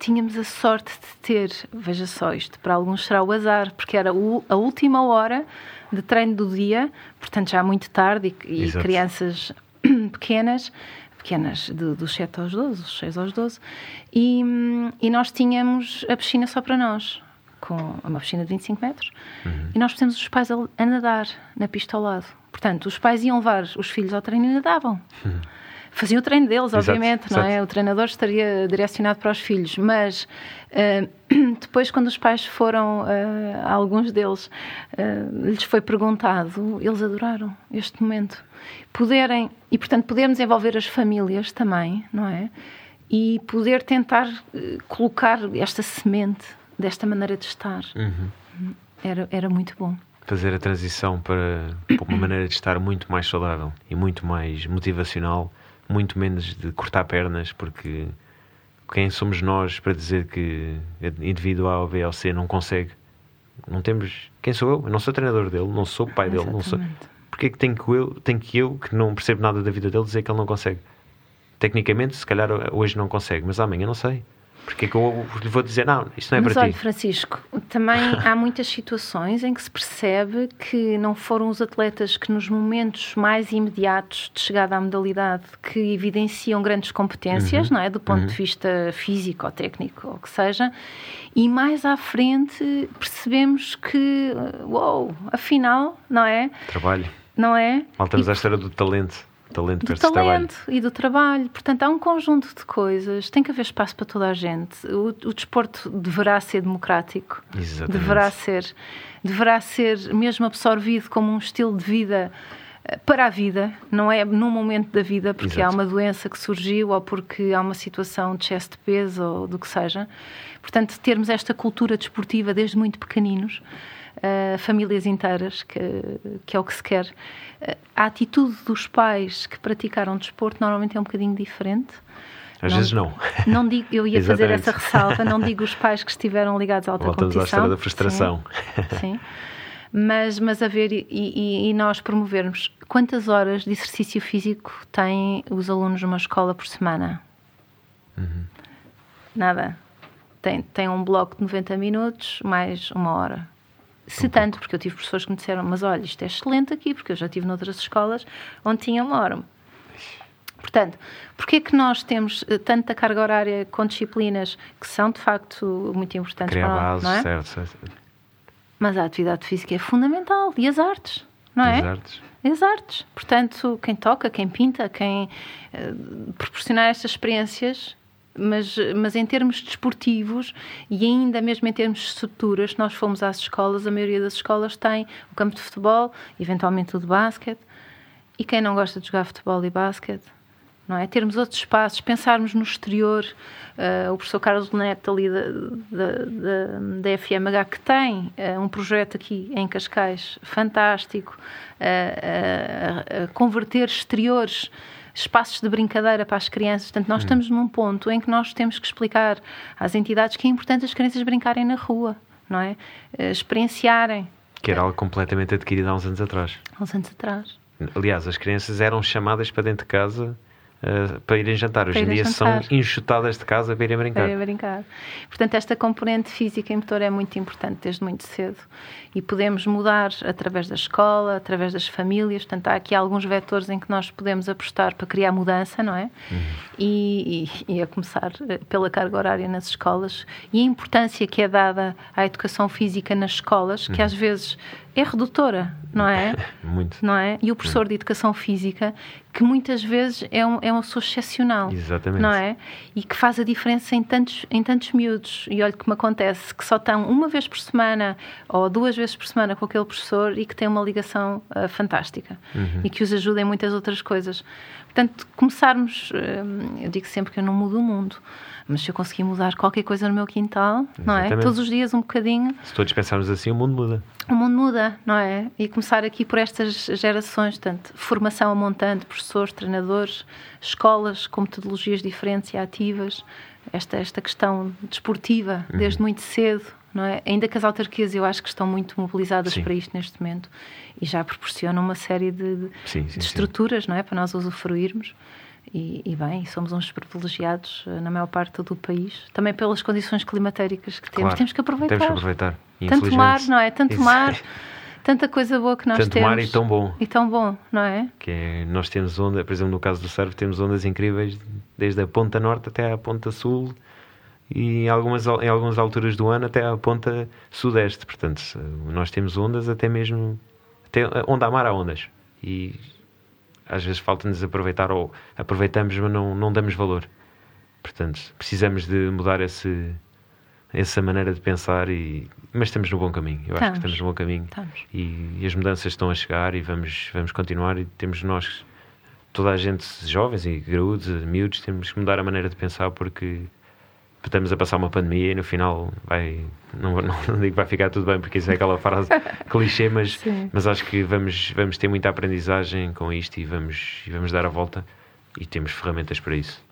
tínhamos a sorte de ter, veja só isto, para alguns será o azar, porque era o, a última hora de treino do dia, portanto já muito tarde, e, e crianças <clears throat> pequenas, pequenas, de, dos 7 aos 12, dos 6 aos 12, e, e nós tínhamos a piscina só para nós, com uma piscina de 25 metros, uhum. e nós pusemos os pais a, a, nadar na pista ao lado. Portanto, os pais iam levar os filhos ao treino e nadavam. Uhum. Faziam o treino deles, obviamente, exato, não é? O treinador estaria direcionado para os filhos, mas uh, <clears throat> depois, quando os pais foram, uh, alguns deles, uh, lhes foi perguntado, eles adoraram este momento poderem, e portanto podermos envolver as famílias também, não é? E poder tentar colocar esta semente desta maneira de estar. Uhum. Era, era muito bom. Fazer a transição para, para uma maneira de estar muito mais saudável e muito mais motivacional, muito menos de cortar pernas, porque quem somos nós para dizer que indivíduo A ou B ou C não consegue? Não temos. Quem sou eu? Eu não sou treinador dele, não sou pai dele, não sou porque é que tenho que, eu, tenho que eu, que não percebo nada da vida dele, dizer que ele não consegue? Tecnicamente, se calhar hoje não consegue, mas amanhã não sei. Porque é que eu lhe vou dizer, não, isto não é Mas para olha, ti. Francisco, também <laughs> há muitas situações em que se percebe que não foram os atletas que nos momentos mais imediatos de chegada à modalidade que evidenciam grandes competências, uhum. não é? Do ponto uhum. de vista físico ou técnico, ou que seja, e mais à frente percebemos que, uou, afinal, não é? Trabalho não é? Voltamos e, à história do talento. Talento do talento trabalho. e do trabalho. Portanto, há um conjunto de coisas. Tem que haver espaço para toda a gente. O, o desporto deverá ser democrático. Exatamente. Deverá ser, deverá ser mesmo absorvido como um estilo de vida para a vida, não é num momento da vida, porque Exato. há uma doença que surgiu ou porque há uma situação de excesso de peso ou do que seja. Portanto, termos esta cultura desportiva desde muito pequeninos, uh, famílias inteiras, que, que, é o que se quer. Uh, a atitude dos pais que praticaram desporto normalmente é um bocadinho diferente. Às não, vezes não. Não digo, eu ia fazer essa ressalva, não digo os pais que estiveram ligados à alta Voltamos competição. à história da frustração. Sim. sim. Mas, mas haver e, e, e, nós promovermos quantas horas de exercício físico têm os alunos numa escola por semana? Uhum. Nada. Tem, tem um bloco de 90 minutos mais uma hora. Se um tanto, porque eu tive professores que me disseram, mas olha, isto é excelente aqui, porque eu já estive noutras escolas onde tinha hora. Portanto, porquê é que nós temos eh, tanta carga horária com disciplinas que são, de facto, muito importantes Criar para nós, não é? certo, certo. Mas a atividade física é fundamental. E as artes, não é? As artes. As artes. Portanto, quem toca, quem pinta, quem uh, proporcionar estas experiências, mas, mas em termos desportivos e ainda mesmo em termos de estruturas, nós fomos às escolas, a maioria das escolas tem o campo de futebol, eventualmente o de basquete. E quem não gosta de jogar futebol e basquete? não é? Termos outros espaços, pensarmos no exterior. Uh, o professor Carlos Neto, ali da, da, da, FMH, que tem uh, um projeto aqui em Cascais fantástico, uh, converter exteriores, espaços de brincadeira para as crianças. Portanto, nós hum. estamos num ponto em que nós temos que explicar às entidades que é importante as crianças brincarem na rua, não é? experienciarem. Que era algo completamente adquirido há uns anos atrás. Há uns anos atrás. Aliás, as crianças eram chamadas para dentro de casa Uh, para irem jantar. Hoje em dia jantar. são enxutadas de casa para irem brincar. Para irem brincar. Portanto, esta componente física e motor é muito importante desde muito cedo e podemos mudar através da escola, através das famílias. Portanto, há aqui alguns vetores em que nós podemos apostar para criar mudança, não é? Uhum. E, e, e, a começar eh, pela carga horária nas escolas e a importância que é dada à educação física nas escolas, que uhum. às vezes é redutora, não é? <laughs> Muito. Não é? E o professor de educação física, que muitas vezes é, um, é uma pessoa excepcional. Exatamente. Não é? E que faz a diferença em tantos, em tantos miúdos. E olha que me acontece, que só estão uma vez por semana ou duas vezes por semana com aquele professor e que tem uma ligação uh, fantástica. Uhum. E que os ajuda em muitas outras coisas. Portanto, começarmos, uh, eu digo sempre que eu não mudo o mundo, mas se eu conseguir mudar qualquer coisa no meu quintal, Exatamente. não é? Todos os dias um bocadinho. Se todos pensarmos assim, o mundo muda. O mundo muda, não é? E começar aqui por estas gerações, tanto formação a montante, professores, treinadores, escolas com metodologias diferentes e ativas, esta, esta questão desportiva uhum. desde muito cedo, não é? Ainda que as autarquias eu acho que estão muito mobilizadas sim. para isto neste momento e já proporcionam uma série de, de, sim, sim, de estruturas, não é? Para nós usufruirmos. E, e, bem, somos uns privilegiados eh, na maior parte do país, também pelas condições climatéricas que temos. Claro, temos que aproveitar. Temos que aproveitar. Tanto mar, não é? Tanto mar, tanta coisa boa que nós Tanto temos. mar e tão bom. E tão bom, não é? Que é, nós temos onda, por exemplo, no caso do surf, temos ondas incríveis desde a ponta norte até a ponta sul e em algumas, em algumas alturas do ano até a ponta sudeste. Portanto, nós temos ondas até mesmo. Até onde há mar há ondas. E às vezes falta-nos aproveitar ou aproveitamos, mas não, não damos valor. Portanto, precisamos de mudar esse, essa maneira de pensar, e, mas estamos no bom caminho. Eu estamos. acho que estamos no bom caminho e, e, as mudanças estão a chegar e vamos, vamos continuar. E temos nós, toda a gente, jovens e graúdos, miúdos, temos que mudar a maneira de pensar porque estamos a passar uma pandemia e no final vai não, não, <laughs> não, digo que vai ficar tudo bem porque isso é aquela frase <laughs> clichê mas, mas acho que vamos, vamos ter muita aprendizagem com isto e vamos, e vamos dar a volta e temos ferramentas para isso.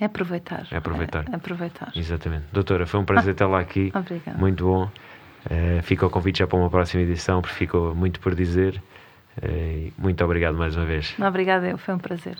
É aproveitar. É aproveitar, é, aproveitar. exatamente. Doutora, foi um prazer ter lá aqui. Obrigada. muito bom. Uh, fica o convite já para uma próxima edição porque ficou muito por dizer. Uh, muito obrigado mais uma vez. Obrigada eu, foi um prazer